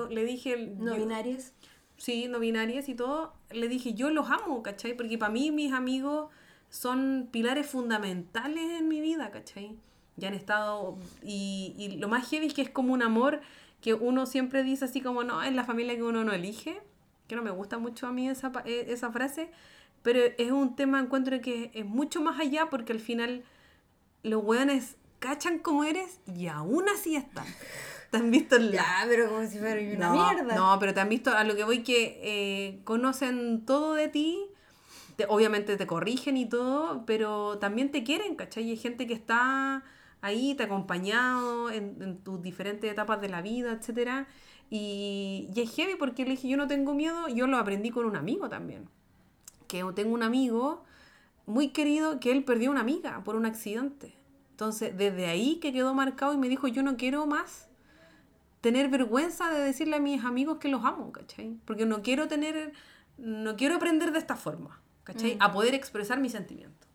le dije... No binarias. sí, no binarias y todo, le dije, yo los amo, ¿cachai? Porque para mí mis amigos son pilares fundamentales en mi vida, ¿cachai? Ya han estado, y, y lo más heavy es que es como un amor que uno siempre dice así como, no, es la familia que uno no elige, que no me gusta mucho a mí esa, eh, esa frase, pero es un tema, encuentro que es mucho más allá porque al final los weones cachan como eres y aún así están. ¿Te han visto en la Ya, pero como si fuera una no, mierda. No, pero te han visto, a lo que voy que eh, conocen todo de ti, te- obviamente te corrigen y todo, pero también te quieren, ¿cachai? Y hay gente que está ahí, te ha acompañado en, en tus diferentes etapas de la vida, etcétera Y, y es heavy porque le dije, yo no tengo miedo, yo lo aprendí con un amigo también. Que tengo un amigo muy querido que él perdió una amiga por un accidente. Entonces, desde ahí que quedó marcado y me dijo, yo no quiero más tener vergüenza de decirle a mis amigos que los amo, ¿cachai? Porque no quiero tener, no quiero aprender de esta forma, ¿cachai? A poder expresar mis sentimientos.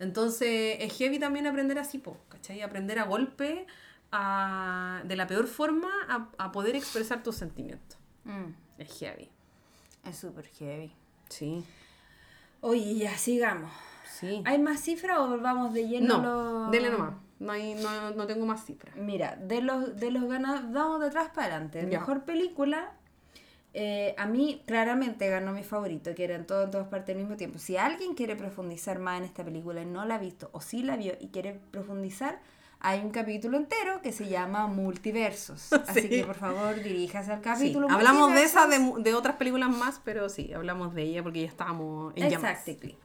Entonces, es heavy también aprender así, po, ¿cachai? Aprender a golpe, a- de la peor forma, a, a poder expresar tus sentimientos. Mm, Es heavy. es súper heavy. Sí, Oye, ya, sigamos. sí. ¿Hay más cifras o volvamos de lleno? No, los- dele nomás. No, hay, no, no tengo más cifras. Mira, de los, de los ganadores, vamos de atrás para adelante. Ya. Mejor película, eh, a mí claramente ganó mi favorito, que era en, todo, en todas partes al mismo tiempo. Si alguien quiere profundizar más en esta película y no la ha visto, o sí la vio y quiere profundizar, hay un capítulo entero que se llama Multiversos. *laughs* Así Sí. que por favor diríjase al Sí, capítulo. hablamos de esa, de, de otras películas más, pero sí, hablamos de ella porque ya estábamos en llamas. Exactly.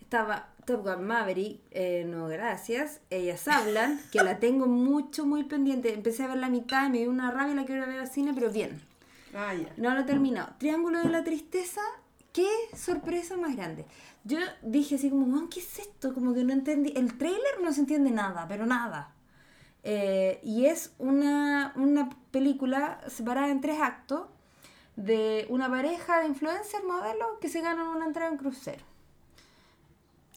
Estaba Top Gun Maverick, eh, no gracias. Ellas hablan, que la tengo mucho, muy pendiente. Empecé a ver la mitad me dio una rabia la quiero ver al cine, pero bien. Ah. No lo he terminado. Triángulo de la Tristeza, qué sorpresa más grande. Yo dije así como, "Weón, ¿qué es esto? Como que no entendí. El trailer no se entiende nada, pero nada. Eh, y es una, una película separada en tres actos de una pareja de influencers modelos que se ganan una entrada en crucero.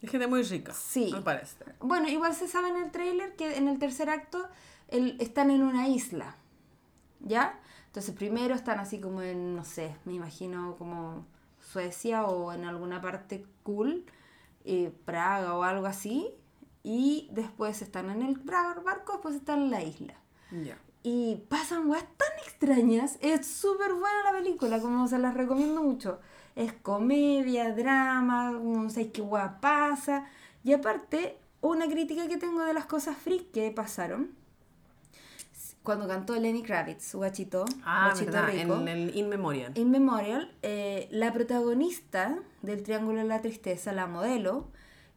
Es gente muy rica. Sí. Me parece. Bueno, igual se sabe en el tráiler que en el tercer acto el- están en una isla, ¿ya? Entonces primero están así como en, no sé, me imagino como Suecia o en alguna parte cool, eh, Praga o algo así, y después están en el barco, después están en la isla. Ya. Y pasan weas tan extrañas. Es súper buena la película, como se las recomiendo mucho. Es comedia, drama, no sé qué wea pasa. Y aparte, una crítica que tengo de las cosas freak que pasaron. Cuando cantó Lenny Kravitz, Guachito, Ah, Guachito verdad, Rico. en el In Memoriam. In Memorial, eh, la protagonista del Triángulo de la Tristeza, la modelo,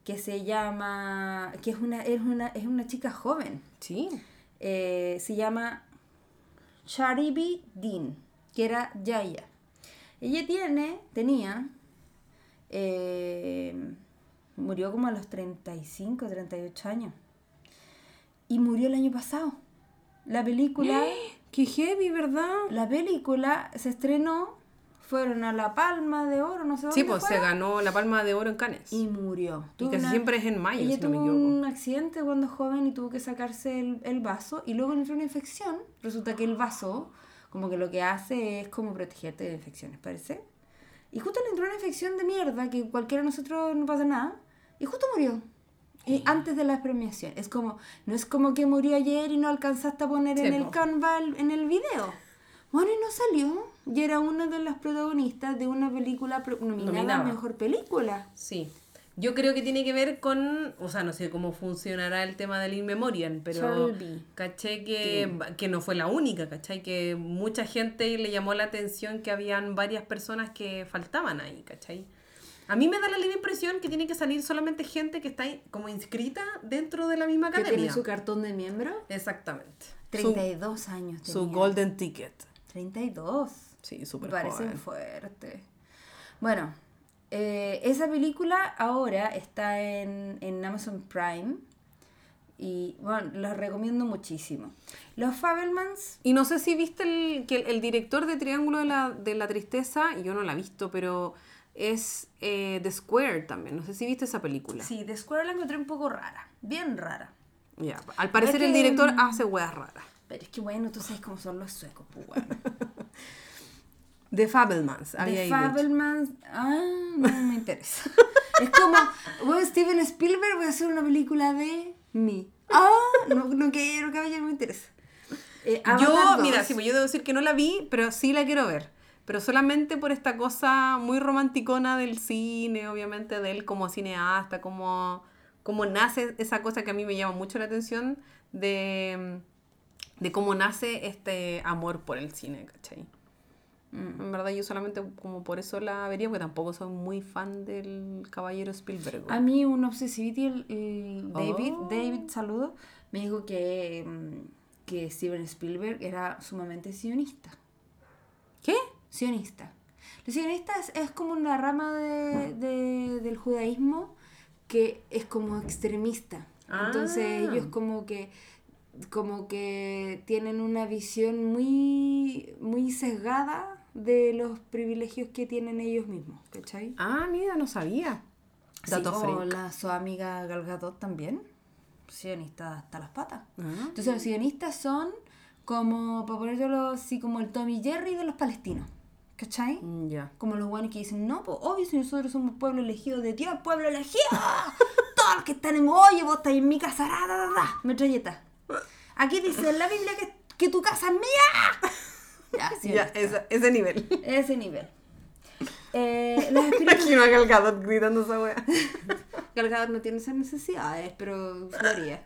que se llama, que es una, es una, es una chica joven, Sí. eh, se llama Charibi Dean, que era Yaya. Ella tiene, tenía, eh, murió como a los 35, 38 años. Y murió el año pasado. La película Qué heavy, ¿verdad? La película se estrenó, fueron a La Palma de Oro, no sé dónde Sí, pues se ganó la palma de oro en Cannes. y murió. Y casi una- siempre es en mayo, Ella si no me equivoco. un accidente cuando joven y tuvo que sacarse el, el vaso y luego le entró una infección. Resulta que el vaso, como que lo que hace es como protegerte de infecciones, parece. Y justo le entró una infección de mierda que cualquiera de nosotros no pasa nada. Y justo murió. Y antes de la premiación. Es como, no es como que murió ayer y no alcanzaste a poner Sí, en el. Canva el- en el video. Bueno, y no salió. Y era una de las protagonistas de una película nominada Nominada. a mejor película. Sí. Yo creo que tiene que ver con, o sea, no sé cómo funcionará el tema del In Memoriam, pero caché que, que no fue la única, ¿cachai? Que mucha gente le llamó la atención que habían varias personas que faltaban ahí, ¿cachai? A mí me da la libre impresión que tiene que salir solamente gente que está como inscrita dentro de la misma Que academia. tiene su cartón de miembro. Exactamente. 32 años Su, su tenía. golden ticket. 32. Sí, súper parece joven. fuerte. Bueno, eh, esa película ahora está en, en Amazon Prime. Y bueno, los recomiendo muchísimo. Los Fabelmans, Y no sé si viste el, que el, el director de Triángulo de la, de la Tristeza, yo no la he visto, pero es eh, The Square también. No sé si viste esa película. sí, The Square la encontré un poco rara. Bien rara. Ya, Al parecer que- el director hace weas raras. Pero es que bueno, tú sabes cómo son los suecos, pues bueno. *laughs* The Fabelmans. había The. Fabelmans, ah, no me interesa. *laughs* es como, bueno, Steven Spielberg, voy a hacer una película de mí. Ah, no, no quiero, caballero, no me interesa. Eh, Yo, Avatar 2. mira, sí, pues yo debo decir que no la vi, pero sí la quiero ver. Pero solamente por esta cosa muy romanticona del cine, obviamente, de él como cineasta, como, como nace esa cosa que a mí me llama mucho la atención de, de cómo nace este amor por el cine, ¿cachai? Mm. En verdad yo solamente como por eso la vería, porque tampoco soy muy fan del caballero Spielberg. A mí un Obsessivity, el, el David, Oh. David, saludo, me dijo que, mm, que Steven Spielberg era sumamente sionista. ¿Qué? Sionista. Los sionistas es como una rama de, de- del judaísmo que es como extremista. Entonces Ah. ellos como que como que tienen una visión muy muy sesgada de los privilegios que tienen ellos mismos, ¿cachai? Ah, mira, no sabía. Sí, Dato o la su amiga Gal Gadot también, sionista hasta las patas. Ah. Entonces los sionistas son como, para ponértelo así, como el Tommy Jerry de los palestinos, ¿cachai? Mm. Como los guanes que dicen, no, pues obvio si nosotros somos pueblo elegido de Dios, pueblo elegido. *laughs* Todos los que están en oye, vos estás en mi casa, ra, ra, ra, ra, metralleta. Aquí dice en la Biblia que, que tu casa es mía. *laughs* Ya, sí, Ya, esa- ese nivel. ese nivel. Eh, *laughs* los espíritus Imagino a Gal Gadot gritando esa wea. Gal Gadot no tiene esas necesidades, pero Gloria.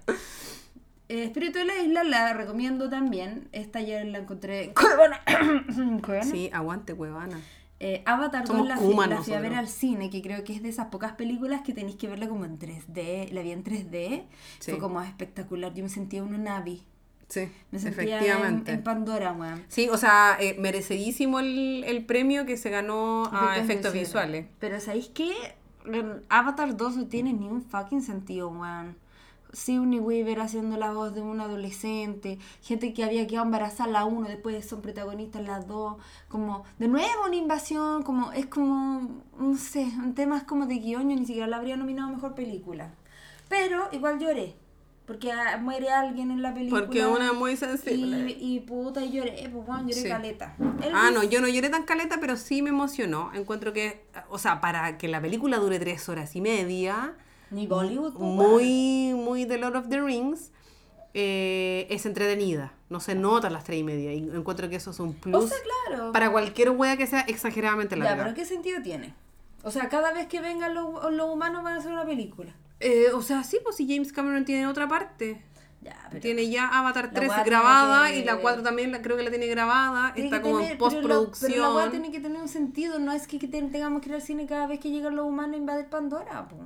Eh, Espíritu de la Isla la recomiendo también. Esta ya la encontré en *coughs* Cuevana. *coughs* Cuevana. Sí, aguante, huevana. Eh, Avatar 2 Somos la, fui, la fui a ver al cine, que creo que es de esas pocas películas que tenéis que verla como en 3D. La vi en 3D. Sí. Fue como espectacular. Yo me sentía una Navi. Sí, Me sentía en, efectivamente. en Pandora, weón. Sí, o sea, eh, merecidísimo el, el premio que se ganó a efectos visuales. Pero ¿sabéis qué? En Avatar 2 no tiene ni un fucking sentido, weón. Sigourney Weaver haciendo la voz de un adolescente, gente que había quedado embarazada la 1, después son protagonistas las 2, como de nuevo una invasión, como es como, no sé, un tema es como de guion, yo ni siquiera la habría nominado a mejor película. Pero igual lloré, porque muere alguien en la película. Porque una muy sensible. Y, y puta, y lloré, pues bueno, lloré Sí. caleta. Ah, no, yo no lloré tan caleta, pero sí me emocionó. Encuentro que, o sea, para que la película dure tres horas y media, Ni Bollywood, pues, muy, muy The Lord of the Rings, eh, es entretenida. No se nota a las tres y media. Y encuentro que eso es un plus O sea, claro. para cualquier wea que sea exageradamente Ya, larga. pero ¿qué sentido tiene? O sea, cada vez que vengan los, los humanos van a hacer una película. Eh, o sea, sí, pues si James Cameron tiene otra parte. Ya, pero... Tiene ya Avatar La 3 weá grabada y la que- 4 también la, creo que la tiene grabada. tiene está como tener- en pero la- Pero la weá postproducción. tiene que tener un sentido, no es que, que te- tengamos que ir al cine cada vez que llegan los humanos a invadir Pandora, po.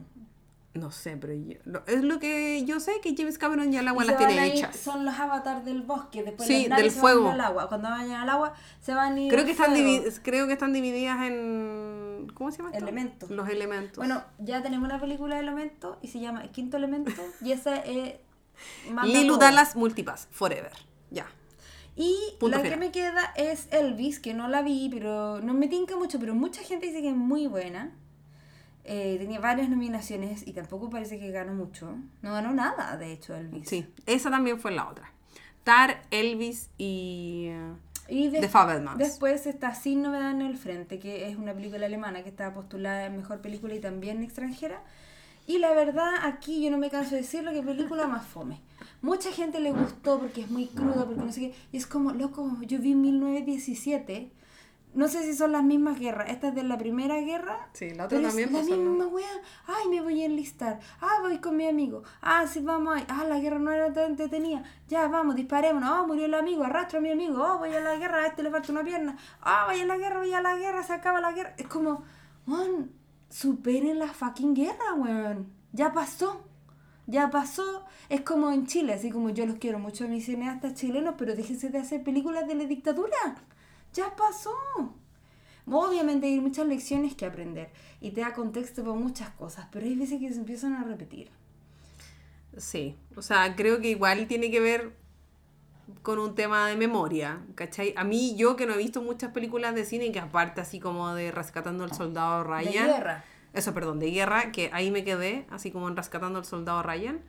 No sé, pero yo- lo- es lo que yo sé que James Cameron ya el agua las van tiene hechas. Son los avatars del bosque, después Sí, del se van fuego. al agua. Cuando vayan al agua, se van a ir Creo que, están creo que están divididas en... ¿Cómo se llama esto? Elementos. Los elementos. Bueno, ya tenemos una película de elementos y se llama El Quinto Elemento y esa es... *laughs* Lilu. Dallas Multipass, Forever. Ya. Y Punto la que me queda es Elvis, que no la vi, pero no me tinca mucho, pero mucha gente dice que es muy buena. Eh, tenía varias nominaciones y tampoco parece que ganó mucho. No ganó nada, de hecho, Elvis. Sí, esa también fue la otra. Tar, Elvis y... eh, Y The des- Fabelmans. después está Sin Novedad en el Frente, que es una película alemana que está postulada en Mejor Película y también extranjera. Y la verdad, aquí yo no me canso de decirlo, que película más fome. Mucha gente le gustó porque es muy cruda, porque no sé qué. Y es como, loco, yo vi 1917. No sé si son las mismas guerras. Esta es de la Primera Guerra. Sí, la otra pero también es la misma wea. Ay, me voy a enlistar. Ah, voy con mi amigo. Ah, sí, vamos ahí. Ah, la guerra no era tan entretenida. Ya, vamos, disparémonos. Oh, murió el amigo. Arrastro a mi amigo. Oh, voy a la guerra. A este le falta una pierna. Ah, voy a la guerra, voy a la guerra. Se acaba la guerra. Es como, weón, superen la fucking guerra, weón. Ya pasó. Ya pasó. Es como en Chile, así como yo los quiero mucho a mis cineastas chilenos, pero déjense de hacer películas de la dictadura. Ya pasó. Obviamente hay muchas lecciones que aprender y te da contexto para muchas cosas, pero hay veces que se empiezan a repetir. Sí, o sea, creo que igual tiene que ver con un tema de memoria, ¿cachai? A mí, yo que no he visto muchas películas de cine, que aparte así como de Rescatando al Soldado Ryan. De guerra. Eso, perdón, de guerra, que ahí me quedé, así como en Rescatando al Soldado Ryan.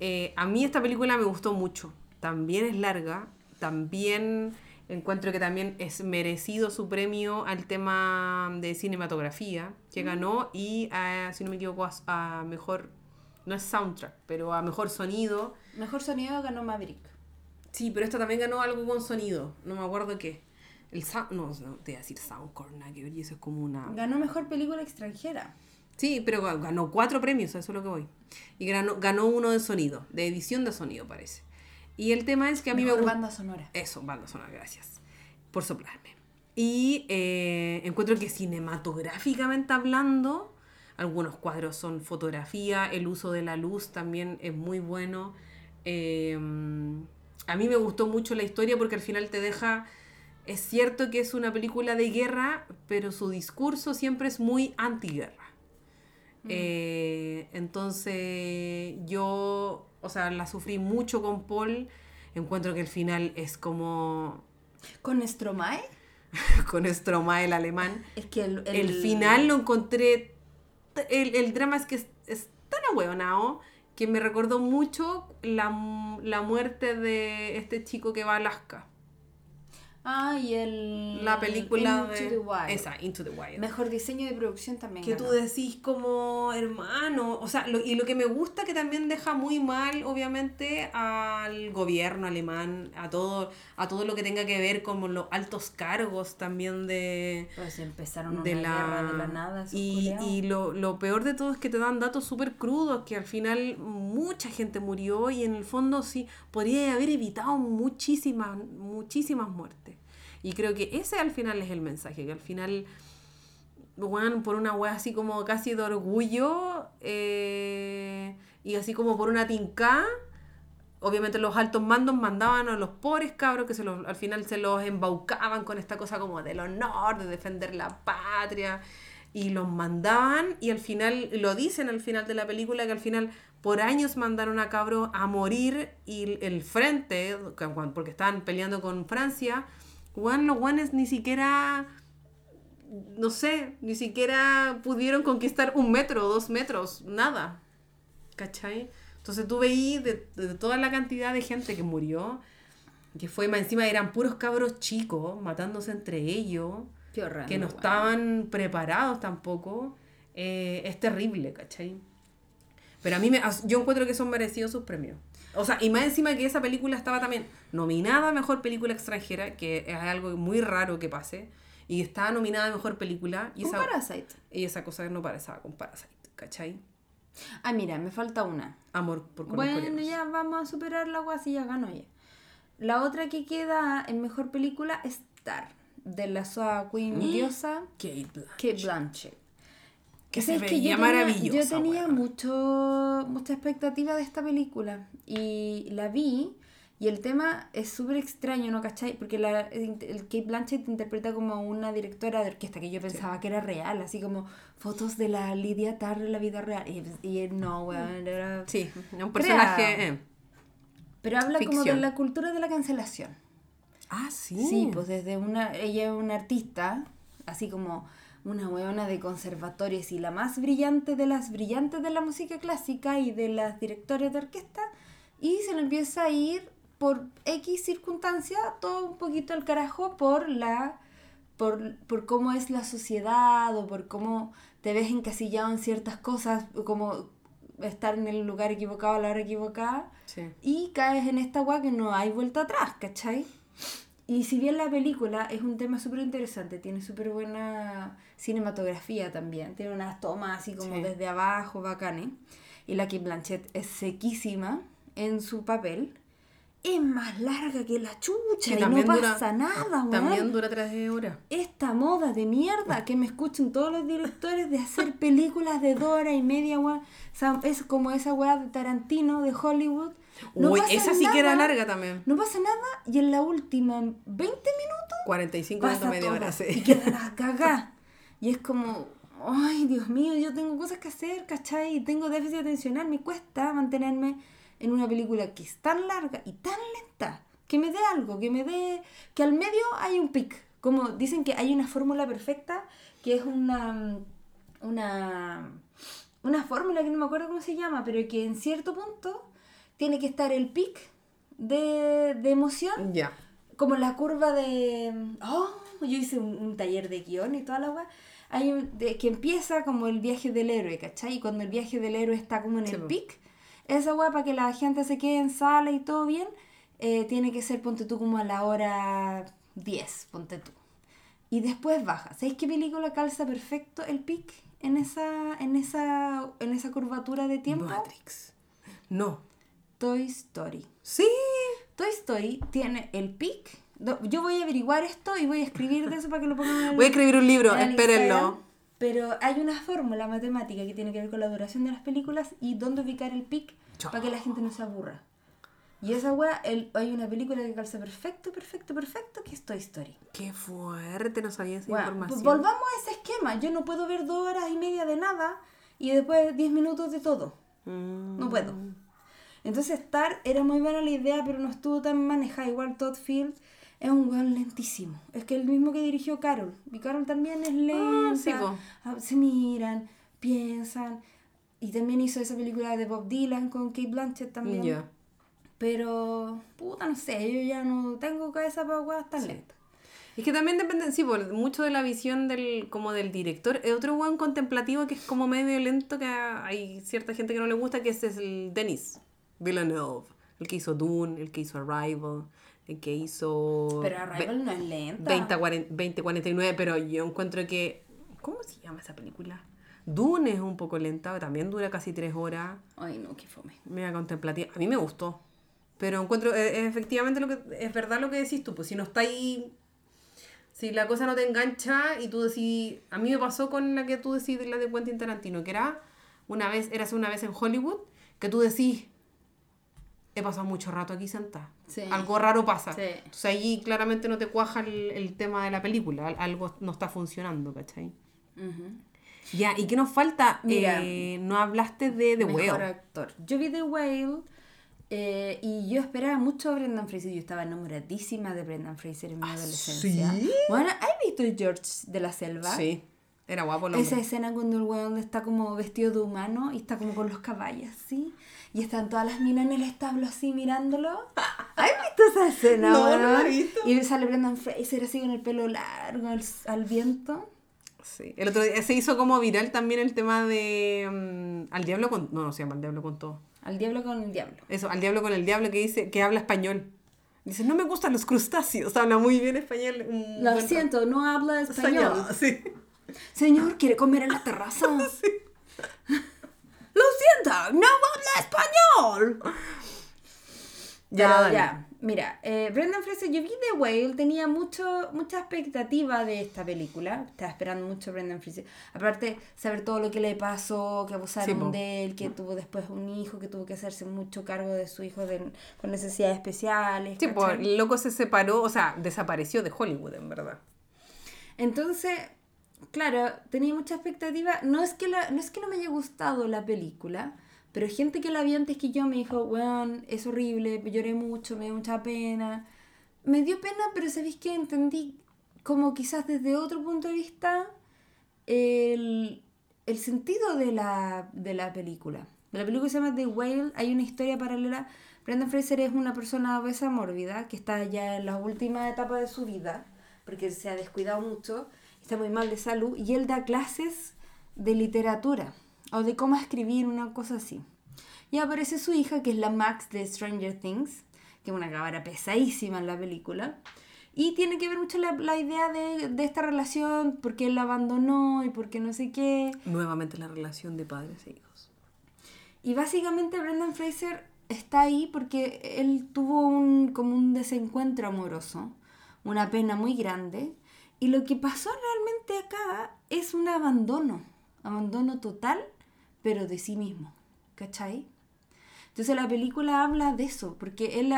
Eh, a mí esta película me gustó mucho. También es larga, también encuentro que también es merecido su premio al tema de cinematografía que ganó y, a, si no me equivoco, a, a mejor, no es soundtrack, pero a mejor sonido. Mejor sonido ganó Maverick. Sí, pero esta también ganó algo con sonido, no me acuerdo qué. El sound, no, no, te iba a decir soundcore, nada que ver, y eso es como una... Ganó mejor película extranjera. Sí, pero ga- ganó cuatro premios, eso es lo que voy. Y ganó, ganó uno de sonido, de edición de sonido, parece. Y el tema es que a mí mejor me gusta... banda sonora. Eso, banda sonora, gracias por soplarme. Y eh, encuentro que cinematográficamente hablando, algunos cuadros son fotografía, el uso de la luz también es muy bueno. Eh, a mí me gustó mucho la historia porque al final te deja... Es cierto que es una película de guerra, pero su discurso siempre es muy antiguerra. Eh, entonces yo, o sea, la sufrí mucho con Paul. Encuentro que el final es como Con Stromae, *laughs* con Stromae el alemán. es que el, El, final lo encontré. El, el drama es que es, es tan ahueonado que me recordó mucho la, la muerte de este chico que va a Alaska. Ah, y el... La película Into de. the Wild. Esa, Into the Wild. Mejor diseño de producción también que tú decís como hermano, o sea, lo- y lo que me gusta que también deja muy mal, obviamente, al gobierno alemán, a todo, a todo lo que tenga que ver con los altos cargos también de, Pues empezaron una de la, guerra de la nada. y, y lo, lo peor de todo es que te dan datos súper crudos, que al final mucha gente murió y en el fondo sí podría haber evitado muchísimas, muchísimas muertes. Y creo que ese al final es el mensaje, que al final, bueno, por una wea así como casi de orgullo eh, y así como por una tinca, obviamente los altos mandos mandaban a los pobres cabros que se los, al final se los embaucaban con esta cosa como del honor, de defender la patria, y los mandaban y al final, lo dicen al final de la película, que al final por años mandaron a cabros a morir y el frente, que- porque estaban peleando con Francia, weón, los guanes ni siquiera no sé, ni siquiera pudieron conquistar un metro, dos metros, nada. ¿Cachai? Entonces tú veí de, de toda la cantidad de gente que murió, que fue más encima eran puros cabros chicos, matándose entre ellos, horrendo, que no estaban preparados tampoco. eh, es terrible, ¿cachai? Pero a mí me, yo encuentro que son merecidos sus premios. O sea, y más encima que esa película estaba también nominada a Mejor Película Extranjera, que es algo muy raro que pase, y estaba nominada a Mejor Película, y Un esa, Parasite. y esa cosa no parecía con Parasite, ¿cachai? Ah, mira, me falta una. Amor por con Bueno, ya vamos a superar la agua si ya ganó ya. La otra que queda en mejor película es Star, de la Soa Queen diosa Kate Blanchett. Kate Blanchett. Que se veía yo tenía, maravillosa, Yo tenía mucho, mucha expectativa de esta película y la vi y el tema es súper extraño, ¿no? ¿Cachai? Porque la, el Kate Blanchett interpreta como una directora de orquesta que yo pensaba que era real, así como fotos de la Lidia Tarr en la vida real. Y, y no, weón, era... Sí, un personaje... Eh, Pero habla como de la cultura de la cancelación. Ah, sí. Sí, pues desde una, ella es una artista, así como una hueona de conservatorios y la más brillante de las brillantes de la música clásica y de las directores de orquesta, y se le empieza a ir por X circunstancia todo un poquito al carajo por la por, por cómo es la sociedad o por cómo te ves encasillado en ciertas cosas, como estar en el lugar equivocado a la hora equivocada Sí. y caes en esta agua que no hay vuelta atrás, ¿cachai? Y si bien la película es un tema súper interesante, tiene súper buena cinematografía también, tiene unas tomas así como Sí. desde abajo, bacanes, y la Kate Blanchett es sequísima en su papel, es más larga que la chucha y no dura- pasa nada, weón. También dura tres horas. Esta moda de mierda que me escuchen todos los directores de hacer *laughs* películas de dos horas y media, weón. O sea, es como esa weá de Tarantino, de Hollywood. No Uy, esa sí que era nada, larga también. No pasa nada y en la última 20 minutos 45 pasa minutos, media hora, sí. y queda la cagá. *laughs* Y es como, ay, Dios mío, yo tengo cosas que hacer, ¿cachai? Y tengo déficit atencional, me cuesta mantenerme en una película que es tan larga y tan lenta, que me dé algo, que me dé, que al medio hay un pic. Como dicen que hay una fórmula perfecta, que es una, una, una fórmula que no me acuerdo cómo se llama, pero que en cierto punto tiene que estar el pic de, de emoción Ya. como la curva de. Oh, yo hice un, un taller de guion y toda la weá. Hay un, de, que empieza como el viaje del héroe, ¿cachai? Y cuando el viaje del héroe está como en Sí, el pic, esa weá para que la gente se quede en sala y todo bien, eh, tiene que ser, ponte tú, como a la hora 10, ponte tú. Y después baja. ¿Sabéis qué película calza perfecto el pic en esa, en esa, en esa curvatura de tiempo? Matrix. No. Toy Story. Sí. Toy Story tiene el pic. Yo voy a averiguar esto y voy a escribir de eso para que lo pongan en el, Voy a escribir un libro, espérenlo. Pero hay una fórmula matemática que tiene que ver con la duración de las películas y dónde ubicar el pic para que la gente no se aburra. Y esa weá, hay una película que calza perfecto, perfecto, perfecto, que es Toy Story. Qué fuerte, no sabía esa Bueno, información. pues volvamos a ese esquema. Yo no puedo ver dos horas y media de nada y después diez minutos de todo. Mm. No puedo. Entonces Star era muy buena la idea, pero no estuvo tan manejada. Igual Todd Field es un weón lentísimo. Es que el mismo que dirigió Carol. Y Carol también es lenta. Ah, sí, po. Ah, Se miran, piensan. Y también hizo esa película de Bob Dylan con Kate Blanchett también. Ya. Pero, puta, no sé, yo ya no tengo cabeza para weas tan lentas. Es que también depende, sí, por mucho de la visión del, como del director. Es otro buen contemplativo que es como medio lento, que hay cierta gente que no le gusta, que ese es el Denis Villeneuve. El que hizo Dune, el que hizo Arrival, que hizo... Pero Arrival no es lenta. 20, 40, 2049, pero yo encuentro que... ¿Cómo se llama esa película? Dune es un poco lenta, también dura casi tres horas. Ay, no, qué fome. Mega contemplativa. A mí me gustó. Pero encuentro, eh, efectivamente, lo que es verdad lo que decís tú. Pues si no está ahí. Si la cosa no te engancha y tú decís. A mí me pasó con la que tú decís, la de Quentin Tarantino, que era una vez, eras una vez en Hollywood, que tú decís. He pasado mucho rato aquí sentada. Sí. Algo raro pasa. Sí. Entonces ahí claramente no te cuaja el, el tema de la película. Al- Algo no está funcionando, ¿cachai? Ya, ¿y qué nos falta? Mira, Eh, no hablaste de The Mejor Whale. actor. Yo vi The Whale eh, y yo esperaba mucho a Brendan Fraser. Yo estaba enamoradísima de Brendan Fraser en mi adolescencia. Ah, ¿sí? Bueno, ¿has visto George de la Selva? Sí, era guapo el Esa escena cuando el weón está como vestido de humano y está como con los caballos, ¿sí? Y están todas las minas en el establo así mirándolo. *laughs* ¿Has visto esa escena, No, no la weón? he visto. Y sale Brendan Fraser así con el pelo largo al, al viento. Sí. El otro día se hizo como viral también el tema de mm, Al Diablo con... No, no se llama Al Diablo con todo. Al diablo con el diablo. Eso, Al Diablo con el Diablo que dice que habla español. Dice, no me gustan los crustáceos. *laughs* Habla muy bien español. Lo siento, no habla español. español. Sí. Señor, ¿quiere comer en la terraza? *laughs* Lo siento, no habla español. Ya, Pero ya, mira, eh, Brendan Fraser, yo vi The Whale, tenía mucho, mucha expectativa de esta película. Estaba esperando mucho a Brendan Fraser. Aparte, saber todo lo que le pasó, que abusaron de él, que tuvo después un hijo, que tuvo que hacerse mucho cargo de su hijo de- con necesidades especiales. Sí, pues el loco se separó, o sea, desapareció de Hollywood, en verdad. Entonces, claro, tenía mucha expectativa. No es que, la, no, es que no me haya gustado la película, pero gente que la vio antes que yo me dijo, weón, es horrible, lloré mucho, me dio mucha pena. me dio pena, pero sabéis que entendí como quizás desde otro punto de vista el, el sentido de la, de la película. La película se llama The Whale, hay una historia paralela. Brendan Fraser es una persona obesa mórbida que está ya en la última etapa de su vida, porque se ha descuidado mucho, está muy mal de salud, y él da clases de literatura o de cómo escribir, una cosa así. Y aparece su hija, que es la Max de Stranger Things, que es una cabra pesadísima en la película. Y tiene que ver mucho la, la idea de, de, esta relación, porque él la abandonó y porque no sé qué. Nuevamente la relación de padres e hijos. Y básicamente Brendan Fraser está ahí porque él tuvo un, como un desencuentro amoroso, una pena muy grande. Y lo que pasó realmente acá es un abandono, abandono total, pero de sí mismo. ¿Cachai? Entonces la película habla de eso, porque él,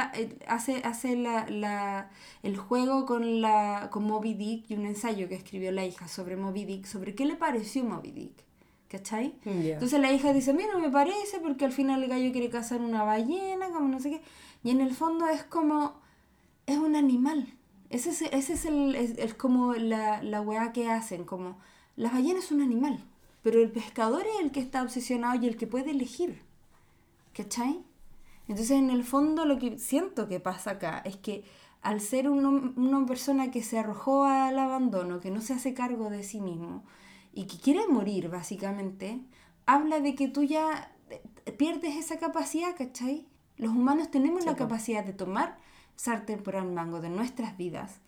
hace, hace la, la, el juego con, la, con Moby Dick y un ensayo que escribió la hija sobre Moby Dick, sobre qué le pareció Moby Dick. ¿Cachai? Yeah. Entonces la hija dice, mira, me parece, porque al final el gallo quiere cazar una ballena, como no sé qué. Y en el fondo es como, es un animal. Ese es, ese es, el, es, es como la, la weá que hacen, como, la ballena es un animal, pero el pescador es el que está obsesionado y el que puede elegir. ¿Cachai? Entonces, en el fondo, lo que siento que pasa acá es que al ser uno, una persona que se arrojó al abandono, que no se hace cargo de sí mismo y que quiere morir, básicamente, habla de que tú ya pierdes esa capacidad, ¿cachai? Los humanos tenemos Sí, la capacidad de tomar sartén por el mango de nuestras vidas.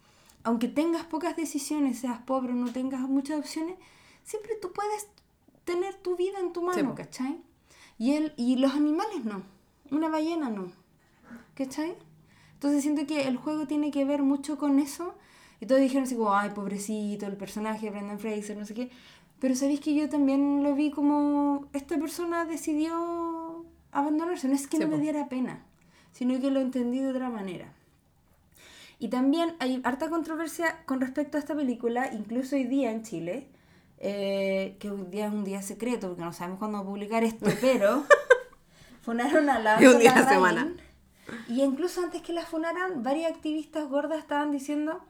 Aunque tengas pocas decisiones, seas pobre o no tengas muchas opciones, siempre tú puedes tener tu vida en tu Sí, mano, po. ¿cachai? Y, el, y los animales no. Una ballena no. ¿Cachai? Entonces siento que el juego tiene que ver mucho con eso. Y todos dijeron así como, ay, pobrecito, el personaje de Brendan Fraser, no sé qué. Pero sabéis que yo también lo vi como, esta persona decidió abandonarse. No es que Sí, no me diera pena, sino que lo entendí de otra manera. Y también hay harta controversia con respecto a esta película, incluso hoy día en Chile, eh, que hoy día es un día secreto, porque no sabemos cuándo va a publicar esto, *laughs* pero funaron a la un día semana. Y incluso antes que la funaran, varias activistas gordas estaban diciendo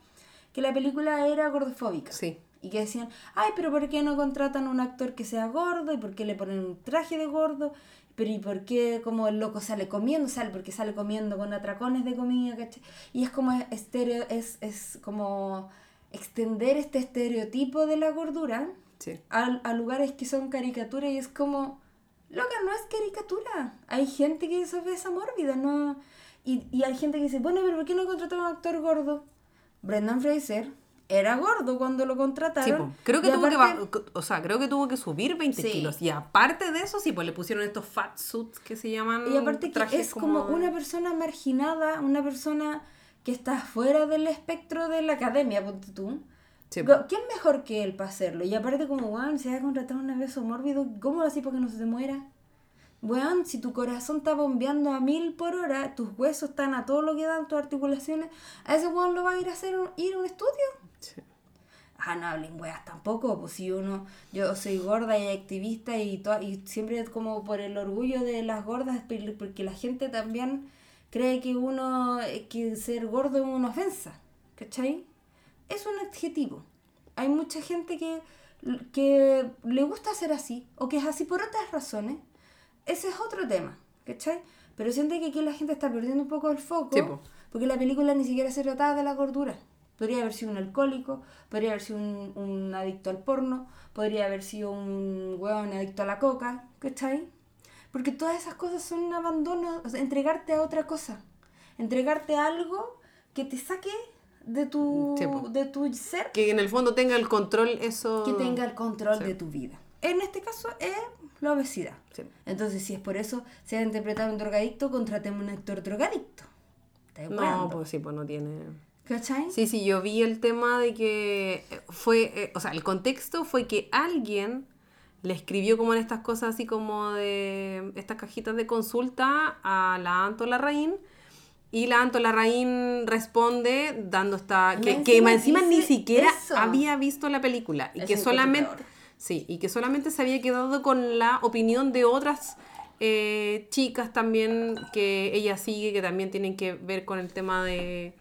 que la película era gordofóbica. Sí. Y que decían, ay, pero ¿por qué no contratan a un actor que sea gordo? ¿Y por qué le ponen un traje de gordo? Pero ¿y por qué como el loco sale comiendo? Sale porque sale comiendo con atracones de comida, ¿cachai? Y es como estereo, es, es como extender este estereotipo de la gordura Sí. a, a lugares que son caricaturas y es como, loca, no es caricatura. Hay gente que es obesa mórbida, ¿no? Y, y hay gente que dice, bueno, pero ¿por qué no contrataron a un actor gordo? Brendan Fraser era gordo cuando lo contrataron. Sí, creo que y tuvo que, aparte- o sea, creo que tuvo que subir 20 Sí. kilos. Y aparte de eso, sí, pues le pusieron estos fat suits que se llaman. Y aparte que es como una persona marginada, una persona que está fuera del espectro de la academia, ponte tú. Sí, ¿Quién mejor que él para hacerlo? Y aparte como, weón, si vas a contratar a un beso mórbido, ¿cómo lo haces para que no se te muera? Weón, si tu corazón está bombeando a mil por hora, tus huesos están a todo lo que dan, tus articulaciones, a ese weón lo va a ir a hacer un- ir a un estudio. Sí. Ah, no hablen weas tampoco, pues si uno, yo soy gorda y activista y, to- y siempre es como por el orgullo de las gordas, porque la gente también cree que uno, que ser gordo es una ofensa, ¿cachai? Es un adjetivo. Hay mucha gente que, que le gusta ser así, o que es así por otras razones. Ese es otro tema, ¿cachai? Pero siento que aquí la gente está perdiendo un poco el foco, Sí, po. porque la película ni siquiera se trataba de la gordura. Podría haber sido un alcohólico, podría haber sido un, un adicto al porno, podría haber sido un hueón adicto a la coca, ¿cachai? Porque todas esas cosas son un abandono, o sea, entregarte a otra cosa, entregarte a algo que te saque de tu, Sí, de tu ser, Que en el fondo tenga el control eso. que tenga el control Sí. de tu vida. En este caso es la obesidad. Sí. Entonces, si es por eso se ha interpretado un drogadicto, contratemos un actor drogadicto. ¿Estás No, pues sí, pues no tiene. ¿Cachai? Sí, sí, yo vi el tema de que fue, eh, o sea, el contexto fue que alguien le escribió como en estas cosas así como de estas cajitas de consulta a la Anto Larraín y la Anto Larraín responde dando esta que, Más que encima encima ni siquiera eso. había visto la película y que solamente. Sí, y que solamente se había quedado con la opinión de otras eh, chicas también que ella sigue que también tienen que ver con el tema de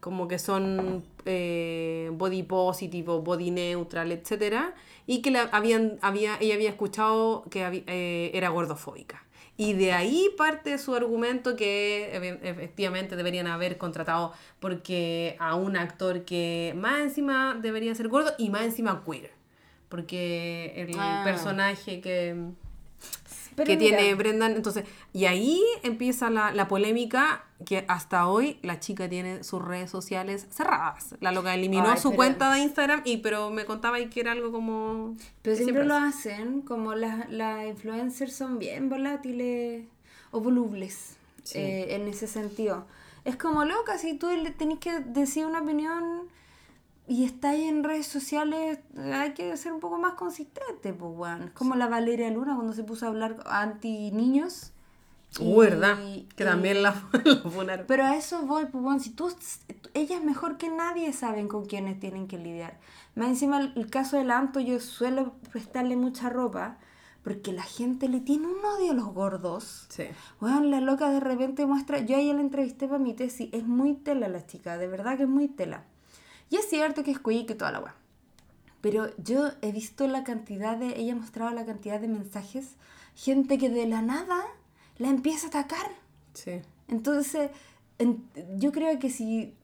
como que son eh, body positive body neutral, etcétera, y que la, habían, había, ella había escuchado que había- eh, era gordofóbica. Y de ahí parte su argumento que e- efectivamente deberían haber contratado porque a un actor que más encima debería ser gordo y más encima queer. Porque el Ah. personaje que, Pero que mira, tiene Brendan, entonces, y ahí empieza la, la polémica que hasta hoy la chica tiene sus redes sociales cerradas. La loca eliminó Ay, su pero- cuenta de Instagram, y pero me contaba ahí que era algo como... Pero siempre lo hace. hacen, como las las influencers son bien volátiles o volubles Sí. eh, en ese sentido. Es como loca, si tú tenés que decir una opinión y estáis en redes sociales, hay que ser un poco más consistente, pues, weón. Es como la Valeria Luna cuando se puso a hablar anti niños. Uh, ¿verdad? Que y- también la. *laughs* Pero a eso voy, pues bueno, si tú, ellas mejor que nadie saben con quiénes tienen que lidiar. Más encima el, el caso del Anto, yo suelo prestarle mucha ropa porque la gente le tiene un odio a los gordos. Sí. Bueno, la loca de repente muestra, yo a ella la entrevisté para mi tesis, es muy tela la chica, de verdad que es muy tela. Y es cierto que es cuí que toda la weá. Pero yo he visto la cantidad de, ella mostraba la cantidad de mensajes, gente que de la nada la empieza a atacar. Sí. Entonces, en- yo creo que si...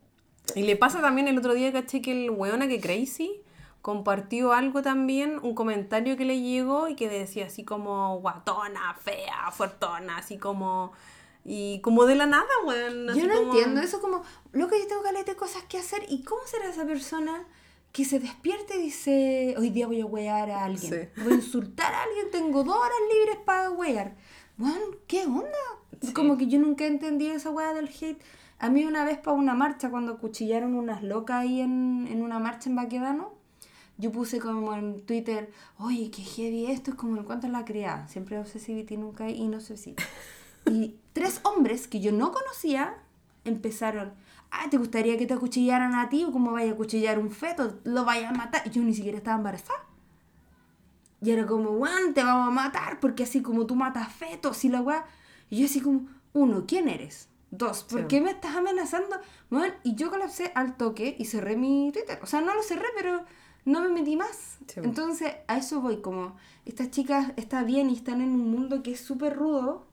Y le pasa también el otro día, caché que el weona que Crazy compartió algo también, un comentario que le llegó y que decía así como guatona, fea, fuertona, así como... Y como de la nada, weón. yo no como- entiendo eso como, loco, yo tengo caleta de cosas que hacer. ¿Y cómo será esa persona que se despierte y dice, hoy día voy a wear a alguien? Sí. Voy a insultar a alguien, tengo dos horas libres para wear. Bueno, ¿qué onda? Como que yo nunca he entendido esa weá del hate. A mí una vez para una marcha, cuando acuchillaron unas locas ahí en, en una marcha en Baquedano, yo puse como en Twitter, oye, qué heavy esto, es como el cuento de la criada. Siempre obsesivity, nunca inobsesivo. Y tres hombres que yo no conocía empezaron, ah, ¿te gustaría que te acuchillaran a ti o cómo vaya a acuchillar un feto? Lo vaya a matar. Y yo ni siquiera estaba embarazada. Y era como, weón, te vamos a matar porque así como tú matas fetos y la weá. Y yo así como, uno, ¿quién eres? Dos, ¿por Sí. qué me estás amenazando? Weón, y yo colapsé al toque y cerré mi Twitter. O sea, no lo cerré, pero no me metí más. Sí. Entonces, a eso voy, como, estas chicas están bien y están en un mundo que es súper rudo.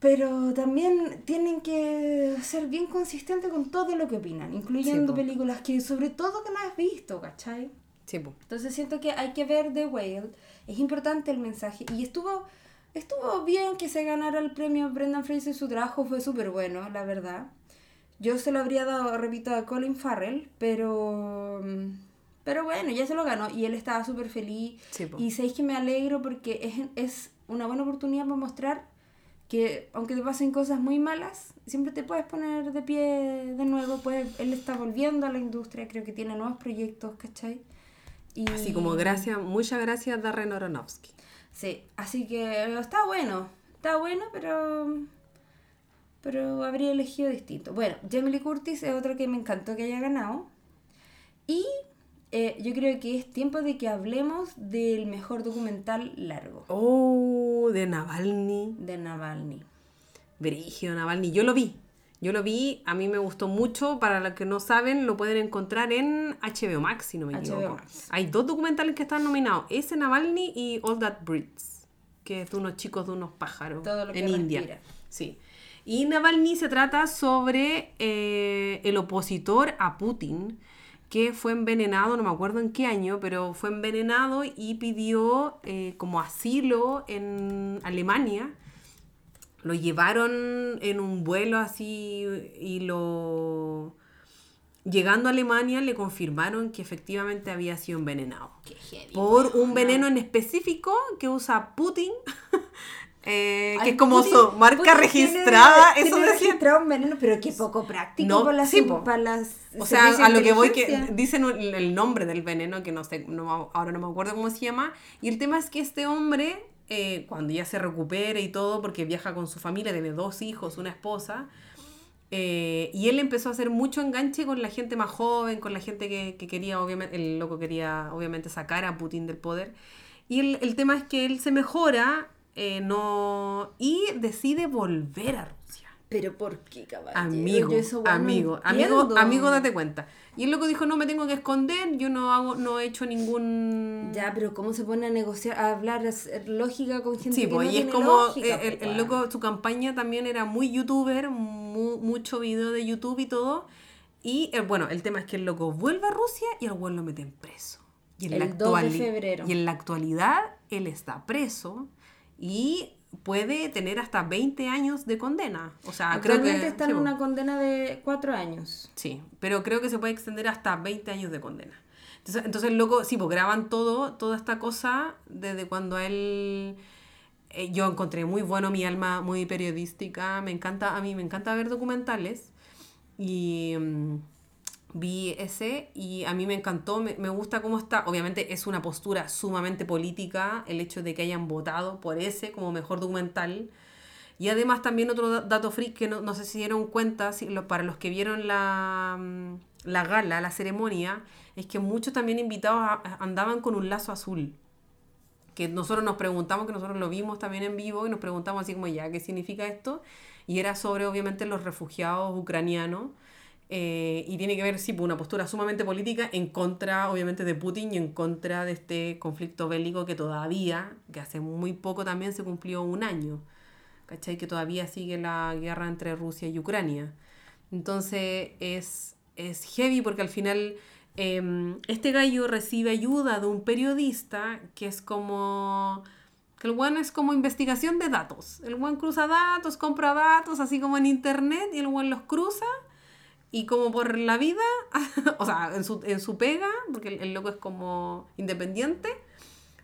Pero también tienen que ser bien consistentes con todo lo que opinan, incluyendo po. películas que sobre todo que no has visto, ¿cachai? Sí. Entonces siento que hay que ver The Whale. Es importante el mensaje. Y estuvo, estuvo bien que se ganara el premio Brendan Fraser. Su trabajo fue súper bueno, la verdad. Yo se lo habría dado, repito, a Colin Farrell, pero... Pero bueno, ya se lo ganó y él estaba súper feliz. Sí, y sabéis que me alegro porque es, es una buena oportunidad para mostrar que aunque te pasen cosas muy malas, siempre te puedes poner de pie de nuevo. Puedes, él está volviendo a la industria, creo que tiene nuevos proyectos, ¿cachai? Y, Así como gracias, muchas gracias Darren Aronofsky. Sí, así que está bueno, está bueno, pero pero habría elegido distinto. Bueno, Jamie Lee Curtis es otro que me encantó que haya ganado. Y eh, yo creo que es tiempo de que hablemos del mejor documental largo Oh, de Navalny. de Navalny. Brigio Navalny. Yo lo vi. Yo lo vi, a mí me gustó mucho. Para los que no saben, lo pueden encontrar en HBO Max, si no me equivoco. Hay dos documentales que están nominados: ese Navalny y All That Breeds, que es de unos chicos de unos pájaros Todo lo que en India. Sí. Y Navalny se trata sobre eh, el opositor a Putin que fue envenenado, no me acuerdo en qué año, pero fue envenenado y pidió eh, como asilo en Alemania. Lo llevaron en un vuelo así y lo... Llegando a Alemania le confirmaron que efectivamente había sido envenenado. Qué heavy. Por un veneno en específico que usa Putin, *laughs* eh, que es como Putin- su marca Putin registrada. Tiene, eso tiene registrado un veneno, pero qué poco práctico No, para las, sí, para las O sea, a lo que voy que dicen el, nombre del veneno, que no sé, no ahora no me acuerdo cómo se llama. Y el tema es que este hombre, eh, cuando ya se recupere y todo, porque viaja con su familia, tiene dos hijos, una esposa, eh, y él empezó a hacer mucho enganche con la gente más joven, con la gente que, que quería, obviamente, el loco quería obviamente sacar a Putin del poder. Y el, el tema es que él se mejora eh, no, y decide volver a Rusia. Pero ¿por qué, caballero? Amigo, eso, amigo, amigo, amigo, date cuenta. Y el loco dijo, no me tengo que esconder, yo no hago, no he hecho ningún... Ya, pero ¿cómo se pone a negociar, a hablar, a lógica con gente Sí, que pues, no y es tiene como lógica, el, po, el loco, su campaña también era muy youtuber, mu- mucho video de YouTube y todo. Y eh, bueno, el tema es que el loco vuelve a Rusia y el güey lo meten preso. Y en la El 2 de febrero. Y en la actualidad él está preso y puede tener hasta 20 años de condena. O sea, creo Actualmente que... está en una condena de cuatro años. Sí, pero creo que se puede extender hasta 20 años de condena. Entonces, entonces loco, sí, pues graban todo, toda esta cosa desde cuando él... eh, yo encontré muy bueno mi alma, muy periodística. Me encanta, a mí me encanta ver documentales. Y mm, vi ese y a mí me encantó, me, me gusta cómo está. Obviamente es una postura sumamente política el hecho de que hayan votado por ese como mejor documental. Y además también otro da- dato freak que no, no sé si dieron cuenta, si lo- para los que vieron la, mm, la gala, la ceremonia, es que muchos también invitados a- andaban con un lazo azul. Que nosotros nos preguntamos, que nosotros lo vimos también en vivo y nos preguntamos así como ya, ¿qué significa esto? Y era sobre obviamente los refugiados ucranianos. Eh, y tiene que ver, sí, por una postura sumamente política en contra, obviamente, de Putin y en contra de este conflicto bélico que todavía, que hace muy poco también se cumplió un año. ¿cachai? Que todavía sigue la guerra entre Rusia y Ucrania. Entonces es, es heavy porque al final em, este gallo recibe ayuda de un periodista que es como... Que el one es como investigación de datos. El one cruza datos, compra datos, así como en internet, y el one los cruza. Y como por la vida, *laughs* o sea, en su, en su pega, porque el, loco es como independiente,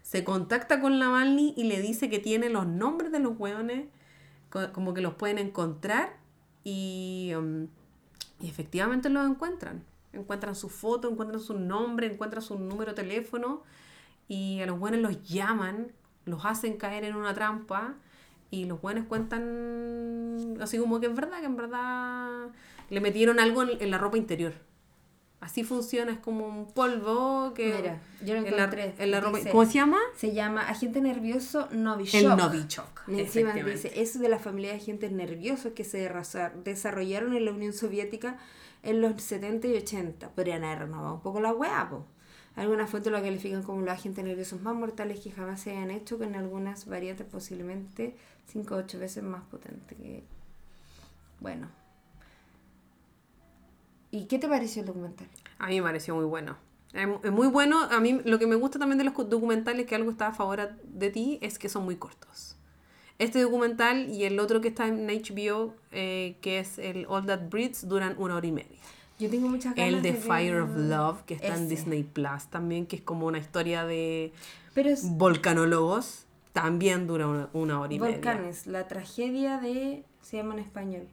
se contacta con Navalny y le dice que tiene los nombres de los hueones, co- como que los pueden encontrar y, um, y efectivamente los encuentran. Encuentran su foto, encuentran su nombre, encuentran su número de teléfono y a los buenos los llaman, los hacen caer en una trampa y los buenos cuentan así como que es verdad, que en verdad le metieron algo en, en la ropa interior. Así funciona, es como un polvo que... Mira, yo lo en la- encontré. en la ropa- Dice- ¿Cómo se llama? Se llama agente nervioso Novichok. El Novichok. Y Encima dice, es de la familia de agentes nerviosos que se desarrollaron en la Unión Soviética en los 70 y 80. Podrían haber renovado un poco la weá, po. Algunas fuentes lo califican como los agentes nerviosos más mortales que jamás se hayan hecho, con algunas variantes posiblemente 5 o 8 veces más potentes que... Bueno. ¿Y qué te pareció el documental? A mí me pareció muy bueno. Es mu- es muy bueno. A mí lo que me gusta también de los cu- documentales, que algo está a favor de ti, es que son muy cortos. Este documental y el otro que está en HBO, eh, que es el All That Breeds, duran una hora y media. Yo tengo muchas ganas El de ver Fire of Love, que está en ese. Disney Plus también, que es como una historia de Pero es volcanólogos, también dura una, una hora y media. Volcanes, la tragedia de... Se llama en español.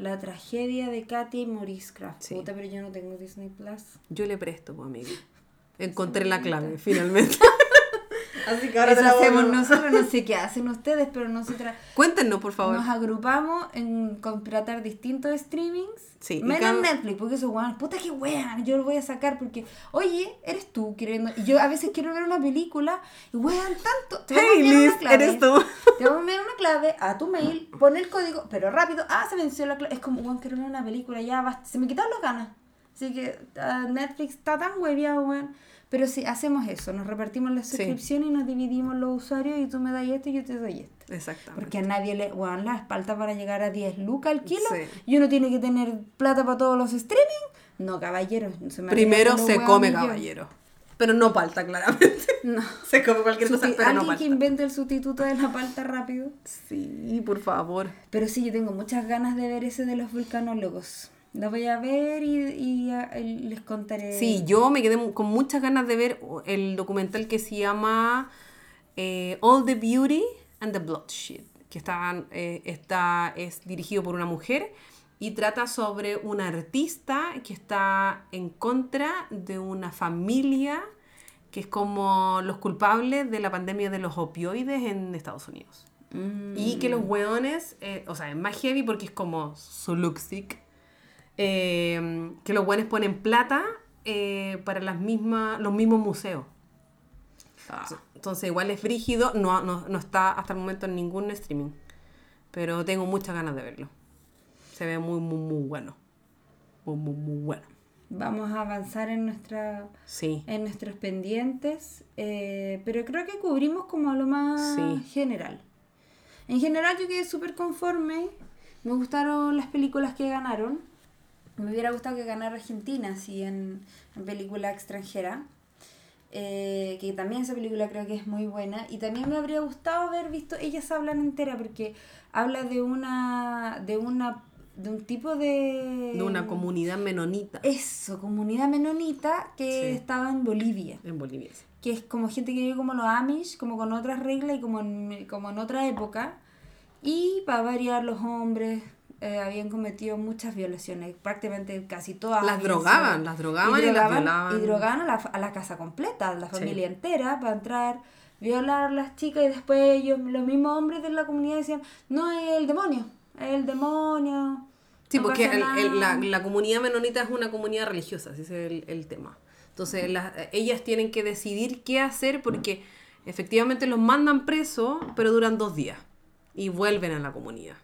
La tragedia de Katy Kraft. Sí. Puta, pero yo no tengo Disney Plus. Yo le presto, pues, amiga. *laughs* Encontré la clave, finalmente. *laughs* Así que Eso hacemos nosotros, no sé *laughs* qué hacen ustedes, pero nosotras Cuéntenos, por favor. nos agrupamos en contratar distintos streamings. Sí, menos cada- Netflix, porque eso, weón, puta que weón, yo lo voy a sacar porque, oye, eres tú queriendo. Y yo a veces quiero ver una película y weón, tanto. Te voy a Hey, enviar una Liz, clave. eres tú. *laughs* Te voy a enviar una clave a tu mail, pon el código, pero rápido. Ah, se venció la clave. Es como, weón, quiero ver una película, ya basta. Se me quitaron las ganas. Así que ah, Netflix está tan hueviado, weón. Pero sí, hacemos eso. Nos repartimos las Sí. suscripciones y nos dividimos los usuarios y tú me das esto y yo te doy esto. Exactamente. Porque a nadie le, weón, la espalda para llegar a 10 lucas al kilo. Sí. Y uno tiene que tener plata para todos los streaming. No, caballero. se me Primero se come caballero. Pero no palta, claramente. No. *laughs* Se come cualquier cosa, pero no Alguien que palta. invente el sustituto de la palta rápido. Sí, por favor. Pero sí, yo tengo muchas ganas de ver ese de los vulcanólogos. Lo voy a ver y, y, ah, y les contaré. Sí, yo me quedé con muchas ganas de ver el documental que se llama eh, All the Beauty and the Bloodshed, que está, eh, está, es dirigido por una mujer y trata sobre una artista que está en contra de una familia que es como los culpables de la pandemia de los opioides en Estados Unidos. Mm. Y que los hueones, eh, o sea, es más heavy porque es como Soluxic, eh, que los hueones ponen plata eh, para las mismas, los mismos museos. Entonces igual es brígido, no, no, no está hasta el momento en ningún streaming. Pero tengo muchas ganas de verlo. Se ve muy, muy, muy bueno. Muy, muy, muy bueno. Vamos a avanzar en, nuestra, Sí. en nuestros pendientes, eh, pero creo que cubrimos como lo más Sí. general. En general yo quedé súper conforme, me gustaron las películas que ganaron, me hubiera gustado que ganara Argentina, así en, en película extranjera, eh, que también esa película creo que es muy buena, y también me habría gustado haber visto Ellas hablan entera, porque habla de una, de una, de un tipo de... De una comunidad menonita Eso, comunidad menonita que Sí. estaba en Bolivia. en Bolivia. Que es como gente que vive como los Amish, como con otras reglas y como en, como en otra época. Y para variar, los hombres eh, habían cometido muchas violaciones, prácticamente casi todas. Las drogaban, las drogaban y las violaban. Y drogaban a la, a la casa completa, a la Sí. familia entera, para entrar, violar a las chicas y después ellos, los mismos hombres de la comunidad decían, no, es el demonio, es el demonio. Sí, no porque pasa el- el- la, nada". la comunidad menonita es una comunidad religiosa, ese es el, el tema. Entonces, las- ellas tienen que decidir qué hacer porque efectivamente los mandan presos, pero duran dos días y vuelven a la comunidad.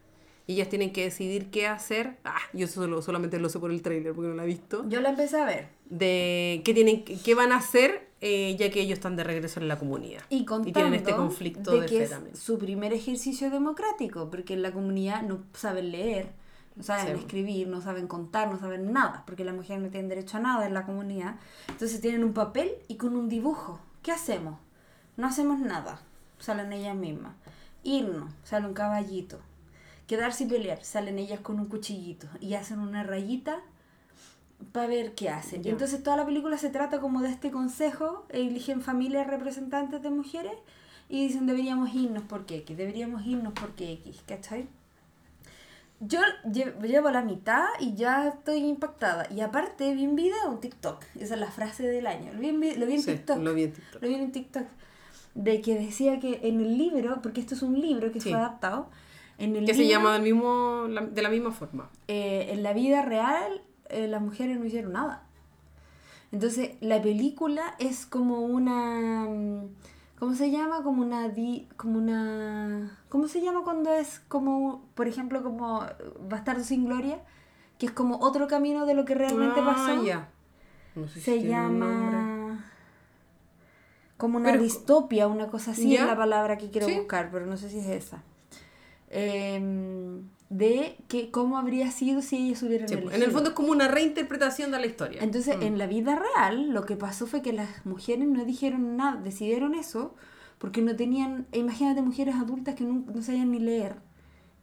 Y ellas tienen que decidir qué hacer. Ah, yo solo, solamente lo sé por el trailer porque no lo he visto. Yo la empecé a ver. De qué, tienen, qué van a hacer eh, ya que ellos están de regreso en la comunidad. Y contando tienen este conflicto de, de, fe es también. su primer ejercicio democrático, porque en la comunidad no saben leer, no saben Sí. escribir, no saben contar, no saben nada, porque las mujeres no tienen derecho a nada en la comunidad. Entonces tienen un papel y con un dibujo. ¿Qué hacemos? No hacemos nada, salen ellas mismas. Irnos, sale un caballito. Quedarse y pelear, salen ellas con un cuchillito y hacen una rayita para ver qué hacen. Ya. Entonces toda la película se trata como de este consejo, eligen familias representantes de mujeres y dicen deberíamos irnos porque X, deberíamos irnos porque X, ¿cachai? Yo lle- llevo la mitad y ya estoy impactada. Y aparte vi un video, un TikTok, esa es la frase del año, lo vi en, lo vi en Sí, TikTok. lo vi en TikTok. Lo vi en TikTok. De que decía que en el libro, porque esto es un libro que Sí. fue adaptado, en el Que se llama del mismo, la- de la misma forma. eh, en la vida real eh, las mujeres no hicieron nada. Entonces la película es como una... mm, ¿Cómo se llama? Como una... Di, como una ¿Cómo se llama cuando es como, por ejemplo, como Bastardo sin Gloria? Que es como otro camino de lo que realmente Ah, pasó. ya. No sé si Se llama... Como una Pero- distopia, una cosa así ¿Ya? es la palabra que quiero Sí. buscar, pero no sé si es esa. Em, de que cómo habría sido si ellos hubieran Sí, pues, en el fondo es como una reinterpretación de la historia. Entonces, Mm. en la vida real, lo que pasó fue que las mujeres no dijeron nada, decidieron eso porque no tenían, imagínate mujeres adultas que no, no sabían ni leer.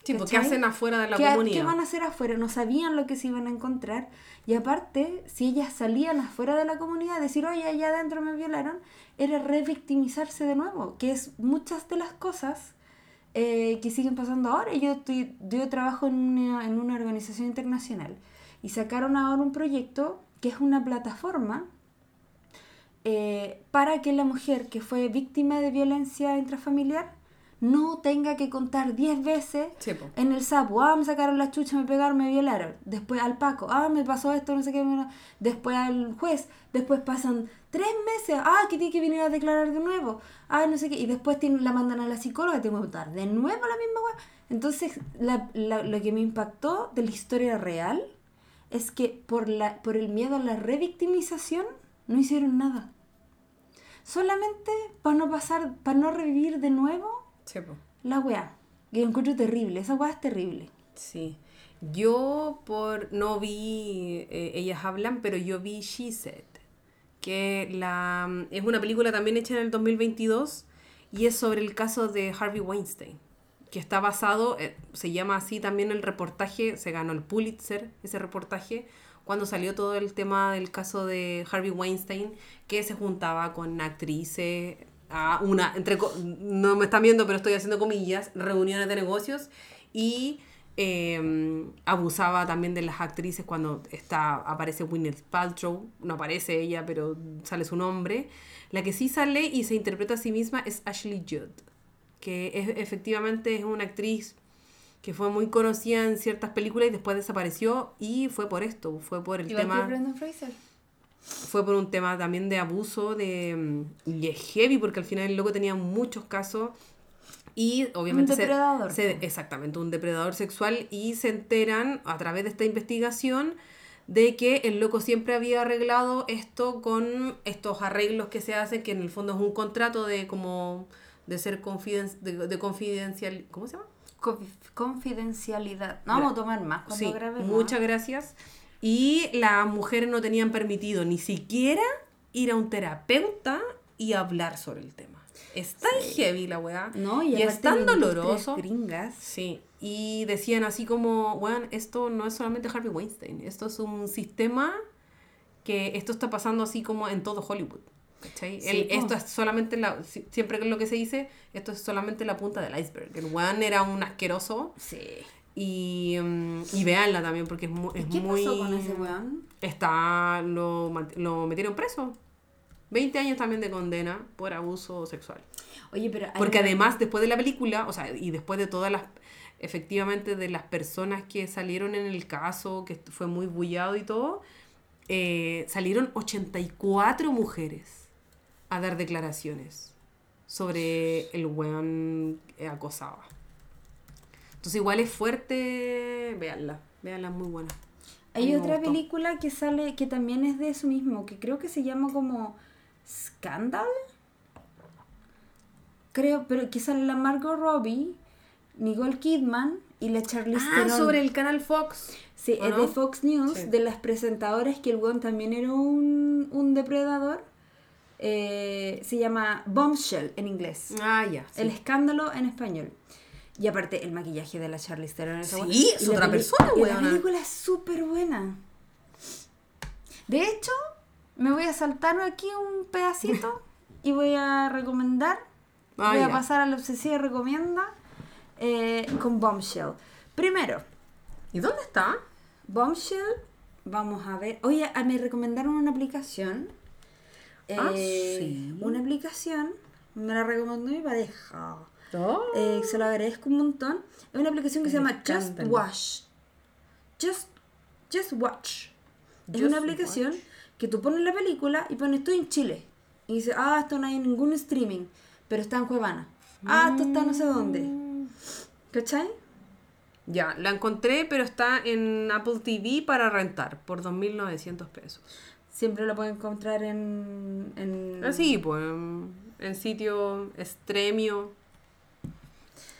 Sí, porque ¿cachai? hacen afuera de la ¿Qué, comunidad. qué van a hacer afuera? No sabían lo que se iban a encontrar. Y aparte, si ellas salían afuera de la comunidad decir, oye, allá adentro me violaron, era revictimizarse de nuevo, que es muchas de las cosas eh, que siguen pasando ahora. Yo, estoy, yo trabajo en una, en una organización internacional y sacaron ahora un proyecto que es una plataforma eh, para que la mujer que fue víctima de violencia intrafamiliar no tenga que contar 10 veces Sí, en el sapo, ah, me sacaron la chucha, me pegaron, me violaron. Después al Paco, ah, me pasó esto, no sé qué. me- Después al juez, después pasan tres meses, ah, que tiene que venir a declarar de nuevo, ah, no sé qué. Y después tienen, la mandan a la psicóloga, tengo que contar de nuevo la misma weá. Entonces, la- la- lo que me impactó de la historia real es que por, la, por el miedo a la revictimización no hicieron nada. Solamente para no pasar, para no revivir de nuevo Sí, la weá. Que yo encuentro terrible. Esa weá es terrible. Sí. Yo por no vi eh, Ellas hablan, pero yo vi She Said, que la, es una película también hecha en el 2022 y es sobre el caso de Harvey Weinstein, que está basado, eh, se llama así también el reportaje, se ganó el Pulitzer ese reportaje, cuando salió todo el tema del caso de Harvey Weinstein, que se juntaba con actrices, a una, entre, no me están viendo, pero estoy haciendo comillas, reuniones de negocios y eh, abusaba también de las actrices cuando está, aparece Gwyneth Paltrow, no aparece ella, pero sale su nombre. La que sí sale y se interpreta a sí misma es Ashley Judd, que es, efectivamente es una actriz que fue muy conocida en ciertas películas y después desapareció y fue por esto, fue por el tema Fraser. fue por un tema también de abuso de y es heavy porque al final el loco tenía muchos casos Y obviamente Un depredador, se, se- exactamente, un depredador sexual y se enteran a través de esta investigación de que el loco siempre había arreglado esto con estos arreglos que se hacen, que en el fondo es un contrato de como de ser confiden de, de confidencial, ¿cómo se llama? Conf- Confidencialidad. No vamos a tomar más cuando Sí, grabemos. muchas gracias. Y las mujeres no tenían permitido ni siquiera ir a un terapeuta y hablar sobre el tema. Es tan heavy la weá. No, y, es aparte tan doloroso. Gringas. Sí, y decían así como, bueno, esto no es solamente Harvey Weinstein, esto es un sistema que esto está pasando así como en todo Hollywood. Sí, El- esto es solamente la, si- siempre que es lo que se dice, esto es solamente la punta del iceberg. El weón era un asqueroso Sí. y, mm, y veanla también porque es, mu- ¿Y es qué muy... pasó con ese weón? Está, lo, lo metieron preso. 20 años también de condena por abuso sexual. Oye, pero... Porque una- además, después de la película, o sea, y después de todas las, efectivamente, de las personas que salieron en el caso, que fue muy bullado y todo, eh, salieron 84 mujeres a dar declaraciones sobre el weón que acosaba. Entonces igual es fuerte, véanla, es muy buena. Hay otra gustó. película que sale, que también es de eso mismo, que creo que se llama como Scandal. Creo, pero que sale la Margot Robbie, Nicole Kidman y la Charlize Ah, Theron. sobre el canal Fox. Sí, ¿o es no? de Fox News, Sí. de las presentadoras que el weón también era un, un depredador. Eh, se llama Bombshell en inglés. Ah, ya. sí. El escándalo en español. Y aparte, el maquillaje de la Charlize Theron. Sí, weá. es Y otra persona, y La película es súper buena. De hecho, me voy a saltar aquí un pedacito *laughs* y voy a recomendar. Ah, voy a pasar a la obsesiva recomienda eh, con Bombshell. Primero, ¿Y dónde está? Bombshell, vamos a ver. Oye, ah, me recomendaron una aplicación. Ah, Eh, sí. Una aplicación, me la recomendó mi pareja. Oh. Eh, se lo agradezco un montón. Es una aplicación que se llama Just. Watch. Just, Just Watch. Es Just una aplicación que tú pones la película y pones estoy en Chile. Y dice, ah, esto no hay ningún streaming, pero está en Cuevana. Ah, esto está no sé dónde. ¿Cachai? Ya, la encontré, pero está en Apple TV para rentar por 2.900 pesos. Siempre lo pueden encontrar en... en... Así, pues, en, en sitio extremio,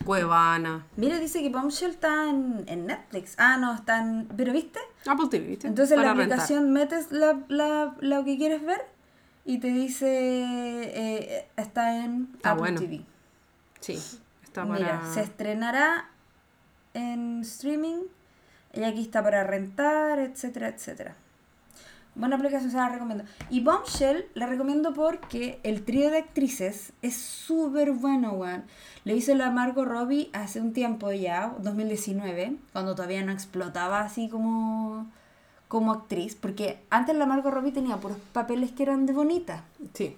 Cuevana. Mira, dice que Bombshell está en, en Netflix. Ah, no, está en... ¿Pero viste? Apple TV, ¿viste? Entonces Para la rentar. aplicación metes la, la- lo que quieres ver y te dice eh, está en Está Apple bueno. TV. Sí, está para... Mira, se estrenará en streaming y aquí está para rentar, etcétera, etcétera. Buena aplicación, se la recomiendo. Y Bombshell la recomiendo porque el trío de actrices es súper bueno, weón. Lo hizo la Margot Robbie hace un tiempo ya, 2019, cuando todavía no explotaba así como, como actriz. Porque antes la Margot Robbie tenía puros papeles que eran de bonita. Sí.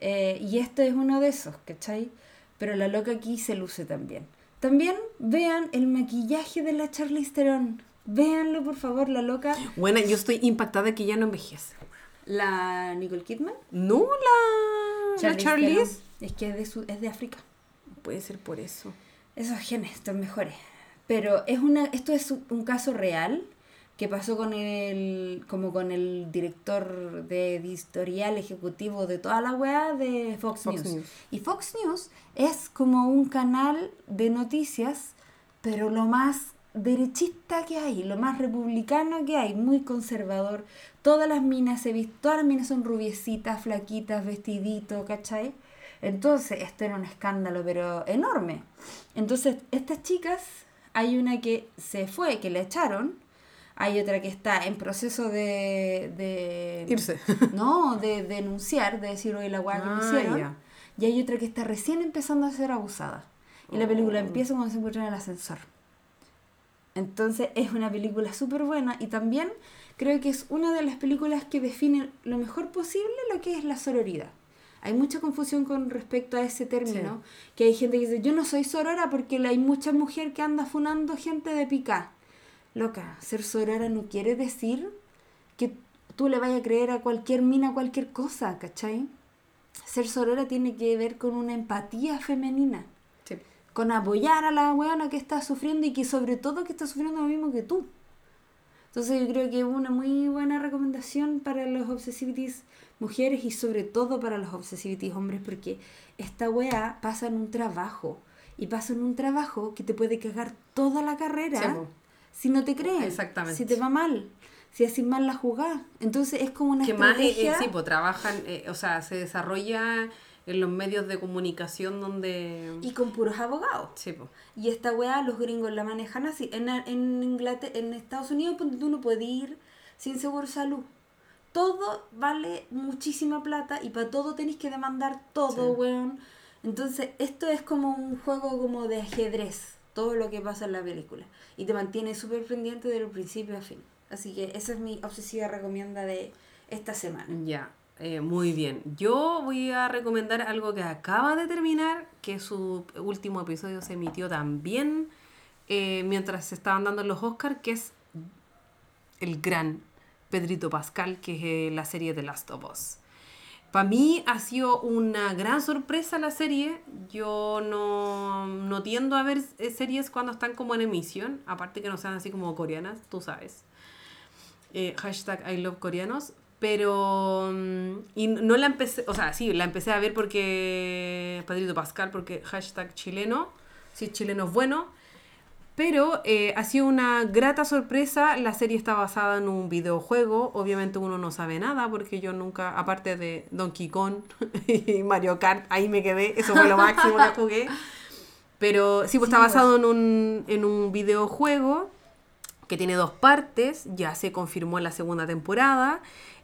Eh, y este es uno de esos, ¿cachai? Pero la loca aquí se luce también. También vean el maquillaje de la Charlize Theron. Véanlo, por favor, la loca. Bueno, yo estoy impactada que ya no envejece. La Nicole Kidman. No, la Charlize. La Charlize. Es que es de, su- es de África. Puede ser por eso. Esos genes están mejores. Pero es una, esto es un- un caso real que pasó con el, como con el director de editorial ejecutivo de toda la weá de Fox, Fox News. News. Y Fox News es como un canal de noticias, pero lo más derechista que hay, lo más republicano que hay, muy conservador. Todas las minas visto, todas las minas son rubiecitas, flaquitas, vestidito, ¿cachai? Entonces, esto era un escándalo, pero enorme. Entonces, estas chicas, hay una que se fue, que la echaron, hay otra que está en proceso de... de Irse. *laughs* No, de denunciar, de decir, oye, la que me Ah, hicieron. ya. Y hay otra que está recién empezando a ser abusada. Y la película empieza cuando se encuentra en el ascensor. Entonces es una película súper buena y también creo que es una de las películas que define lo mejor posible lo que es la sororidad. Hay mucha confusión con respecto a ese término, que hay gente que dice, yo no soy sorora porque hay mucha mujer que anda funando gente de pica. Loca, ser sorora no quiere decir que tú le vayas a creer a cualquier mina cualquier cosa, ¿cachai? Ser sorora tiene que ver con una empatía femenina. Con apoyar a la weona que está sufriendo y que sobre todo que está sufriendo lo mismo que tú. Entonces yo creo que es una muy buena recomendación para los obsessivities mujeres y sobre todo para los obsessivities hombres porque esta wea pasa en un trabajo y pasa en un trabajo que te puede cagar toda la carrera Sí, si no te creen, Exactamente. si te va mal, si haces mal la jugada. Entonces es como una que más eh, estrategia. eh, sí, pues trabajan, eh, o sea, se desarrolla en los medios de comunicación donde... Y con puros abogados. Sí. Y esta weá los gringos la manejan así. En, en Inglaterra, en Estados Unidos tú no puedes ir sin seguro salud. Todo vale muchísima plata y para todo tenéis que demandar todo, Sí. weón. Entonces, esto es como un juego como de ajedrez, todo lo que pasa en la película. Y te mantiene súper pendiente del principio a fin. Así que esa es mi obsesiva recomienda de esta semana. Ya, eh, muy bien. Yo voy a recomendar algo que acaba de terminar, que su último episodio se emitió también eh, mientras se estaban dando los Oscars, que es el gran Pedrito Pascal, que es eh, la serie de Last of Us. Para mí ha sido una gran sorpresa la serie. Yo no, no tiendo a ver series cuando están como en emisión, aparte que no sean así como coreanas, tú sabes hashtag I love coreanos, pero mm, y no la empecé, o sea, sí, la empecé a ver porque Pedrito Pascal, porque hashtag chileno, si es chileno es bueno, pero eh, ha sido una grata sorpresa, la serie está basada en un videojuego, obviamente uno no sabe nada porque yo nunca, aparte de Donkey Kong *laughs* y Mario Kart, ahí me quedé, eso fue lo máximo que jugué, pero sí, pues Sí, está pues. basado en un, en un videojuego que tiene dos partes, ya se confirmó en la segunda temporada,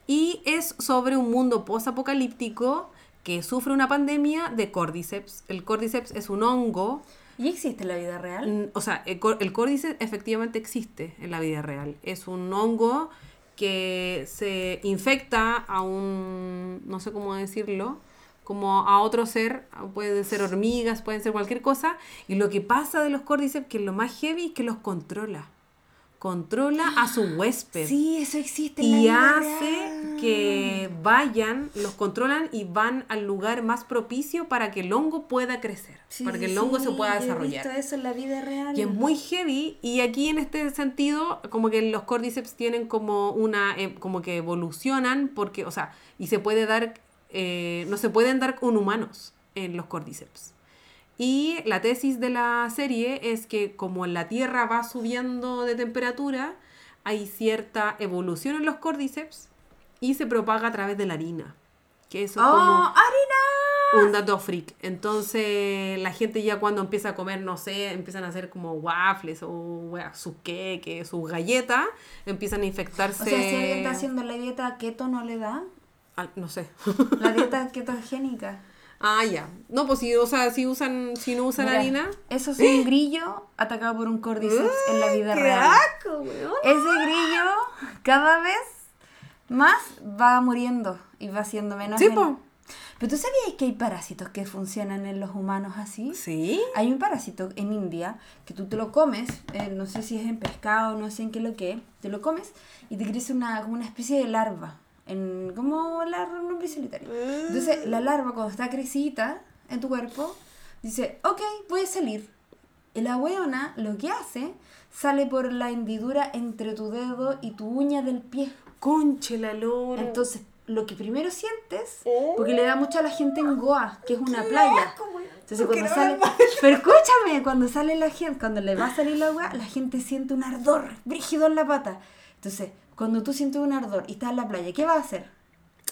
y es sobre un mundo post-apocalíptico que sufre una pandemia de cordyceps. El cordyceps es un hongo, ¿Y existe en la vida real? mm, o sea, el, el cordyceps efectivamente existe en la vida real. Es un hongo que se infecta a un, no sé cómo decirlo, como a otro ser, pueden ser hormigas, pueden ser cualquier cosa, y lo que pasa de los cordyceps, que es lo más heavy, es que los controla. Controla a su huésped Sí, eso existe en y hace que vayan, los controlan y van al lugar más propicio para que el hongo pueda crecer, Sí, para que el hongo se pueda yo he desarrollar. visto eso en la vida real. Y es muy heavy y aquí en este sentido como que los cordyceps tienen como una eh, como que evolucionan porque o sea y se puede dar eh, no se pueden dar con humanos en los cordyceps y la tesis de la serie es que como la Tierra va subiendo de temperatura hay cierta evolución en los cordyceps y se propaga a través de la harina que eso es ¡Oh, como harina! un dato freak. Entonces, la gente ya cuando empieza a comer, no sé, empiezan a hacer como waffles o wea, sus queques, sus galletas, empiezan a infectarse. O sea, si alguien está haciendo la dieta keto, ¿no le da? Ah, no sé. La dieta *laughs* ketogénica. Ah, ya. No, pues si, o sea, si usan, si no usan Mira, harina. Eso es un *gasps* grillo atacado por un cordyceps en la vida ¡Qué real. asco, weón! Ese grillo cada vez más va muriendo y va siendo menos. Sí, po. Pero tú sabías que hay parásitos que funcionan en los humanos así. Sí. Hay un parásito en India que tú te lo comes, eh, no sé si es en pescado, no sé en qué lo que, te lo comes y te crece una, como una especie de larva, en, como la un hombre solitario. Entonces la larva cuando está crecida en tu cuerpo, dice, ok, voy a salir. Y la weona lo que hace, sale por la hendidura entre tu dedo y tu uña del pie. Conche la lora. Entonces, lo que primero sientes, porque le da mucho a la gente en Goa, que es una playa. Entonces cuando sale, pero escúchame, cuando sale la gente, cuando le va a salir la agua, la gente siente un ardor brígido en la pata. Entonces, cuando tú sientes un ardor y estás en la playa, ¿qué vas a hacer?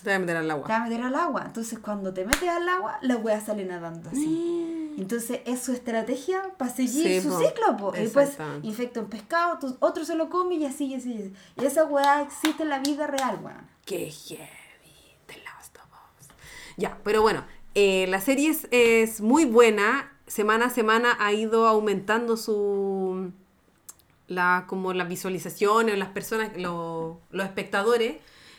Te voy a meter al Te agua. vas a meter al agua. Entonces, cuando te metes al agua, la wea sale nadando así. Entonces, es su estrategia para seguir Sí, su po. ciclo, po. Y después infecta un pescado, otro se lo come y así, y así, y así. Y esa weá existe en la vida real, weón. Qué heavy. The Last of Us. Ya, pero bueno, eh, la serie es, es muy buena. Semana a semana ha ido aumentando su. La, como las visualizaciones, las personas, lo- los espectadores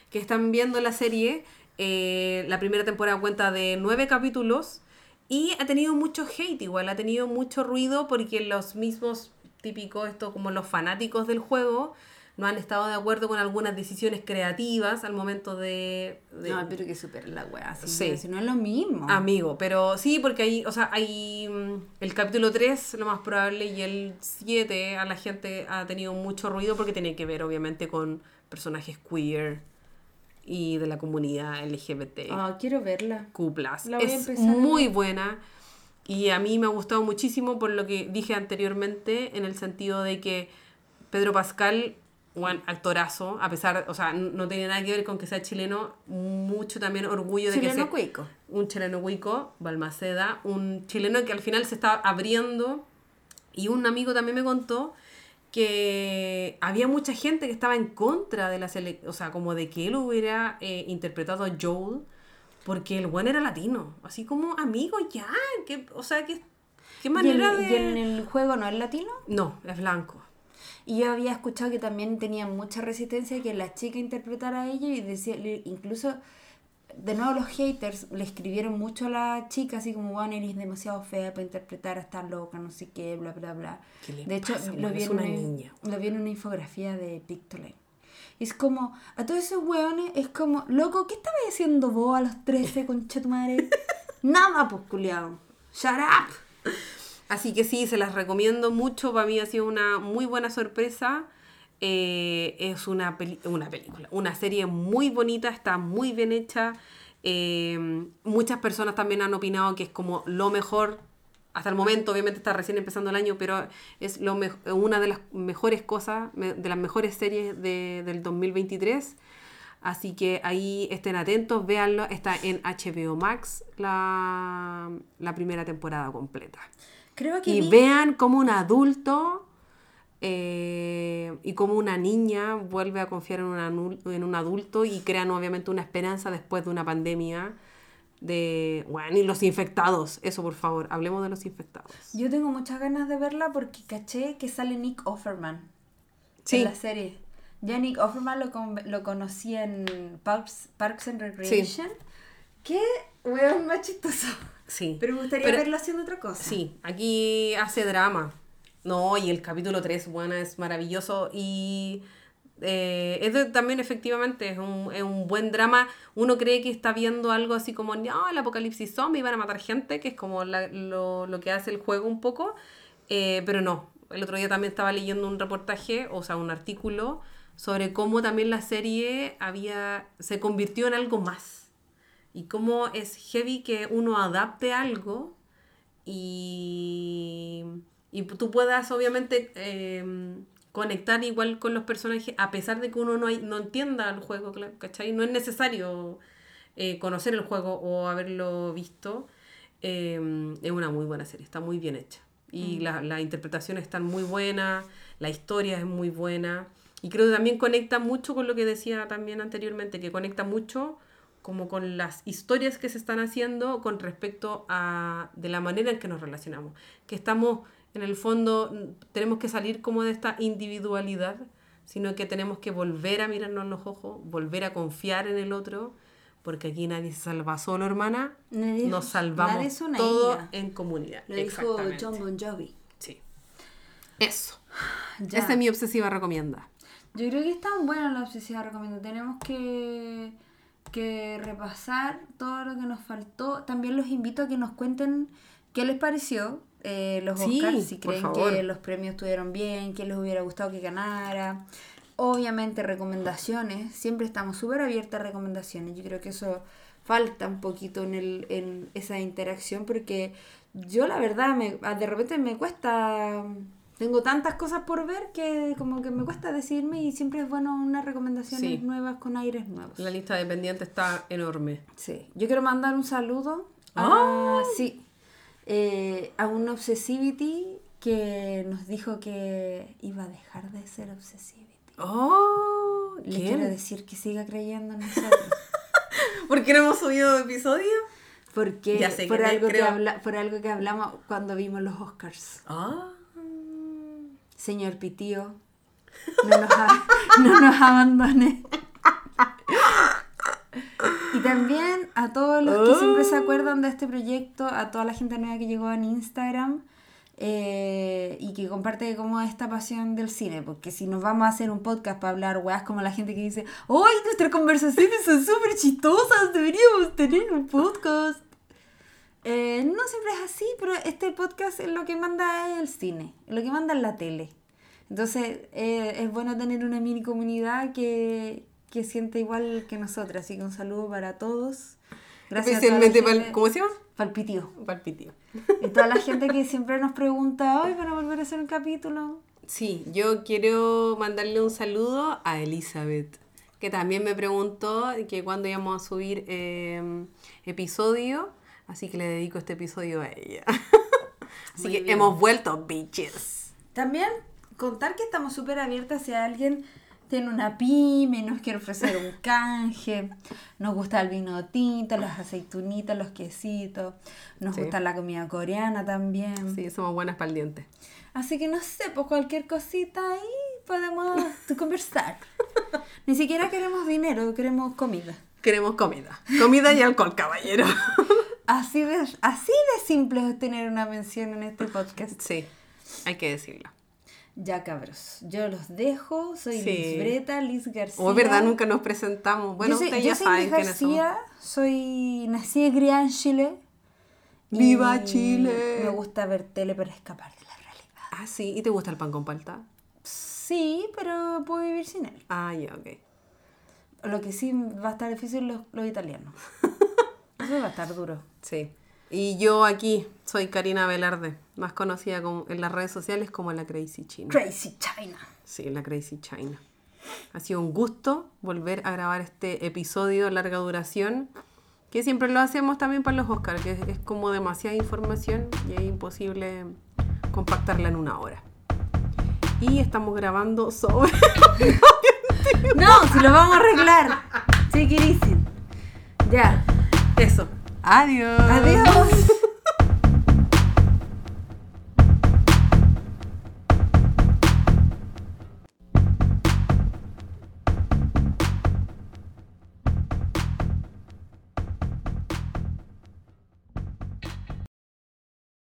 que están viendo la serie. Eh, la primera temporada cuenta de nueve capítulos y ha tenido mucho hate igual, ha tenido mucho ruido porque los mismos típicos, esto como los fanáticos del juego, no han estado de acuerdo con algunas decisiones creativas al momento de... de- No, pero que supera la weá. Si, Sí. no, si no es lo mismo. Amigo, pero sí, porque hay, o sea, hay mm, el capítulo 3, lo más probable, y el 7 a la gente ha tenido mucho ruido porque tiene que ver obviamente con personajes queer y de la comunidad LGBT. Ah, quiero verla. Cuplas. La voy a Es a muy buena y a mí me ha gustado muchísimo por lo que dije anteriormente en el sentido de que Pedro Pascal, un actorazo, a pesar, o sea, no tiene nada que ver con que sea chileno, mucho también orgullo de que sea cuico. un chileno huico, Balmaceda, un chileno que al final se está abriendo y un amigo también me contó que había mucha gente que estaba en contra de la sele- o sea, como de que él hubiera eh, interpretado a Joel porque el buen era latino, así como amigo ya, que, o sea, que qué ¿Y manera y de en el juego no es latino? No, es blanco. Y yo había escuchado que también tenían mucha resistencia que la chica interpretara a ella y decía, incluso, de nuevo los haters le escribieron mucho a la chica, así como, bueno, eres demasiado fea para interpretar a esta loca, no sé qué, bla, bla, bla. ¿Qué le De hecho, pasa, lo vi, en una niña. lo vi en una infografía de Pictoline. Es como, a todos esos hueones, es como, loco, ¿qué estabas haciendo vos a los 13, concha tu madre? *laughs* Nada, pues, culiao. Shut up. Así que sí, se las recomiendo mucho. Para mí ha sido una muy buena sorpresa. Eh, es una, peli- una película, una serie muy bonita, está muy bien hecha. Eh, muchas personas también han opinado que es como lo mejor hasta el momento. Obviamente está recién empezando el año, pero es lo una de las mejores cosas, de las mejores series de- del 2023. Así que ahí estén atentos, véanlo. Está en HBO Max la, la primera temporada completa. Creo que Y vi- vean cómo un adulto eh, y cómo una niña vuelve a confiar en un, anu- en un adulto y crean obviamente una esperanza después de una pandemia de, bueno, y los infectados. Eso, por favor, hablemos de los infectados. Yo tengo muchas ganas de verla porque caché que sale Nick Offerman Sí. en la serie. Ya Nick Offerman lo, con- lo conocí en Parks, Parks and Recreation. Qué weón más chistoso. Sí. Pero me gustaría Pero- verlo haciendo otra cosa. Sí, aquí hace drama. No, y el capítulo 3, bueno, es maravilloso. Y eh, es de- también efectivamente es un, es un buen drama. Uno cree que está viendo algo así como, no, el apocalipsis zombie, van a matar gente, que es como la- lo, lo que hace el juego un poco. Eh, pero no, el otro día también estaba leyendo un reportaje, o sea, un artículo, sobre cómo también la serie había, se convirtió en algo más. Y cómo es heavy que uno adapte algo y, y tú puedas obviamente eh, conectar igual con los personajes a pesar de que uno no, hay- no entienda el juego, ¿cachai? No es necesario eh, conocer el juego o haberlo visto. Eh, es una muy buena serie, está muy bien hecha. Y la- las interpretaciones están muy buenas, la historia es muy buena. Y creo que también conecta mucho con lo que decía también anteriormente, que conecta mucho como con las historias que se están haciendo con respecto a de la manera en que nos relacionamos. Que estamos, en el fondo, tenemos que salir como de esta individualidad, sino que tenemos que volver a mirarnos en los ojos, volver a confiar en el otro, porque aquí nadie se salva solo, hermana. Nadie- Nos salvamos todo isla. en comunidad. Lo dijo. John Bon Jovi. Sí. Eso. *sighs* Ya. Esta es mi obsesiva recomienda. Yo creo que es tan buena la obsesiva recomiendo. Tenemos que, que repasar todo lo que nos faltó. También los invito a que nos cuenten qué les pareció eh, los Sí, Oscars, si creen que los premios estuvieron bien, que les hubiera gustado que ganara. Obviamente recomendaciones, siempre estamos súper abiertas a recomendaciones. Yo creo que eso falta un poquito en, el, en esa interacción porque yo la verdad me, de repente me cuesta, tengo tantas cosas por ver que como que me cuesta decidirme y siempre es bueno unas recomendaciones Sí. nuevas con aires nuevos. La lista de pendientes está enorme. Sí, yo quiero mandar un saludo a, sí, eh, a un Obsessivity que nos dijo que iba a dejar de ser Obsessivity. ¡Oh! Le quiero decir que siga creyendo en nosotros. *laughs* ¿Por qué no hemos subido episodio? Porque por, algo que habla, por algo que hablamos cuando vimos los Oscars. Ah. Señor Pitío, no nos, *laughs* no nos abandone. Y también a todos los que siempre se acuerdan de este proyecto, a toda la gente nueva que llegó en Instagram, eh, y que comparte como esta pasión del cine, porque si nos vamos a hacer un podcast para hablar weas como la gente que dice, ¡Ay, nuestras conversaciones son súper chistosas! Deberíamos tener un podcast. Eh, no siempre es así, pero este podcast es lo que manda es el cine, lo que manda es la tele. Entonces eh, es bueno tener una mini comunidad que, que siente igual que nosotras. Así que un saludo para todos. Gracias Especialmente para, ¿cómo se llama? Palpitío. Palpitío. Y toda la gente que siempre nos pregunta, hoy van a volver a hacer un capítulo. Sí, yo quiero mandarle un saludo a Elizabeth, que también me preguntó que cuándo íbamos a subir eh, episodio, así que le dedico este episodio a ella. *laughs* así que hemos vuelto, bitches. También contar que estamos súper abiertas si alguien tiene una pyme, nos quiere ofrecer un *laughs* canje, nos gusta el vino tinto, las aceitunitas, los quesitos, nos gusta la comida coreana también. Sí, somos buenas para el diente. Así que no sé, pues cualquier cosita ahí podemos *laughs* conversar. Ni siquiera queremos dinero, queremos comida. Queremos comida. Comida y alcohol, caballero. Así de, así de simple es tener una mención en este podcast. Sí, hay que decirlo. Ya cabros, yo los dejo, soy Liz Breta, Liz García. O oh, verdad, nunca nos presentamos. Bueno, ustedes ya saben Liz García, soy, nací y criada en Chile. ¡Viva Chile! Me gusta ver tele para escapar de la realidad. Ah, sí, ¿y te gusta el pan con palta? Sí, pero puedo vivir sin él. Ah, ya, ok. Lo que sí va a estar difícil los, los italianos. *laughs* Eso va a estar duro. Sí. Y yo aquí soy Karina Velarde, más conocida en las redes sociales como la Crazy China. Crazy China. Sí, la Crazy China. Ha sido un gusto volver a grabar este episodio de larga duración, que siempre lo hacemos también para los Oscars, que es, como demasiada información y es imposible compactarla en una hora. Y estamos grabando sobre... *laughs* no, si lo vamos a arreglar. Sí, dicen? Ya. Eso. Adiós. Adiós.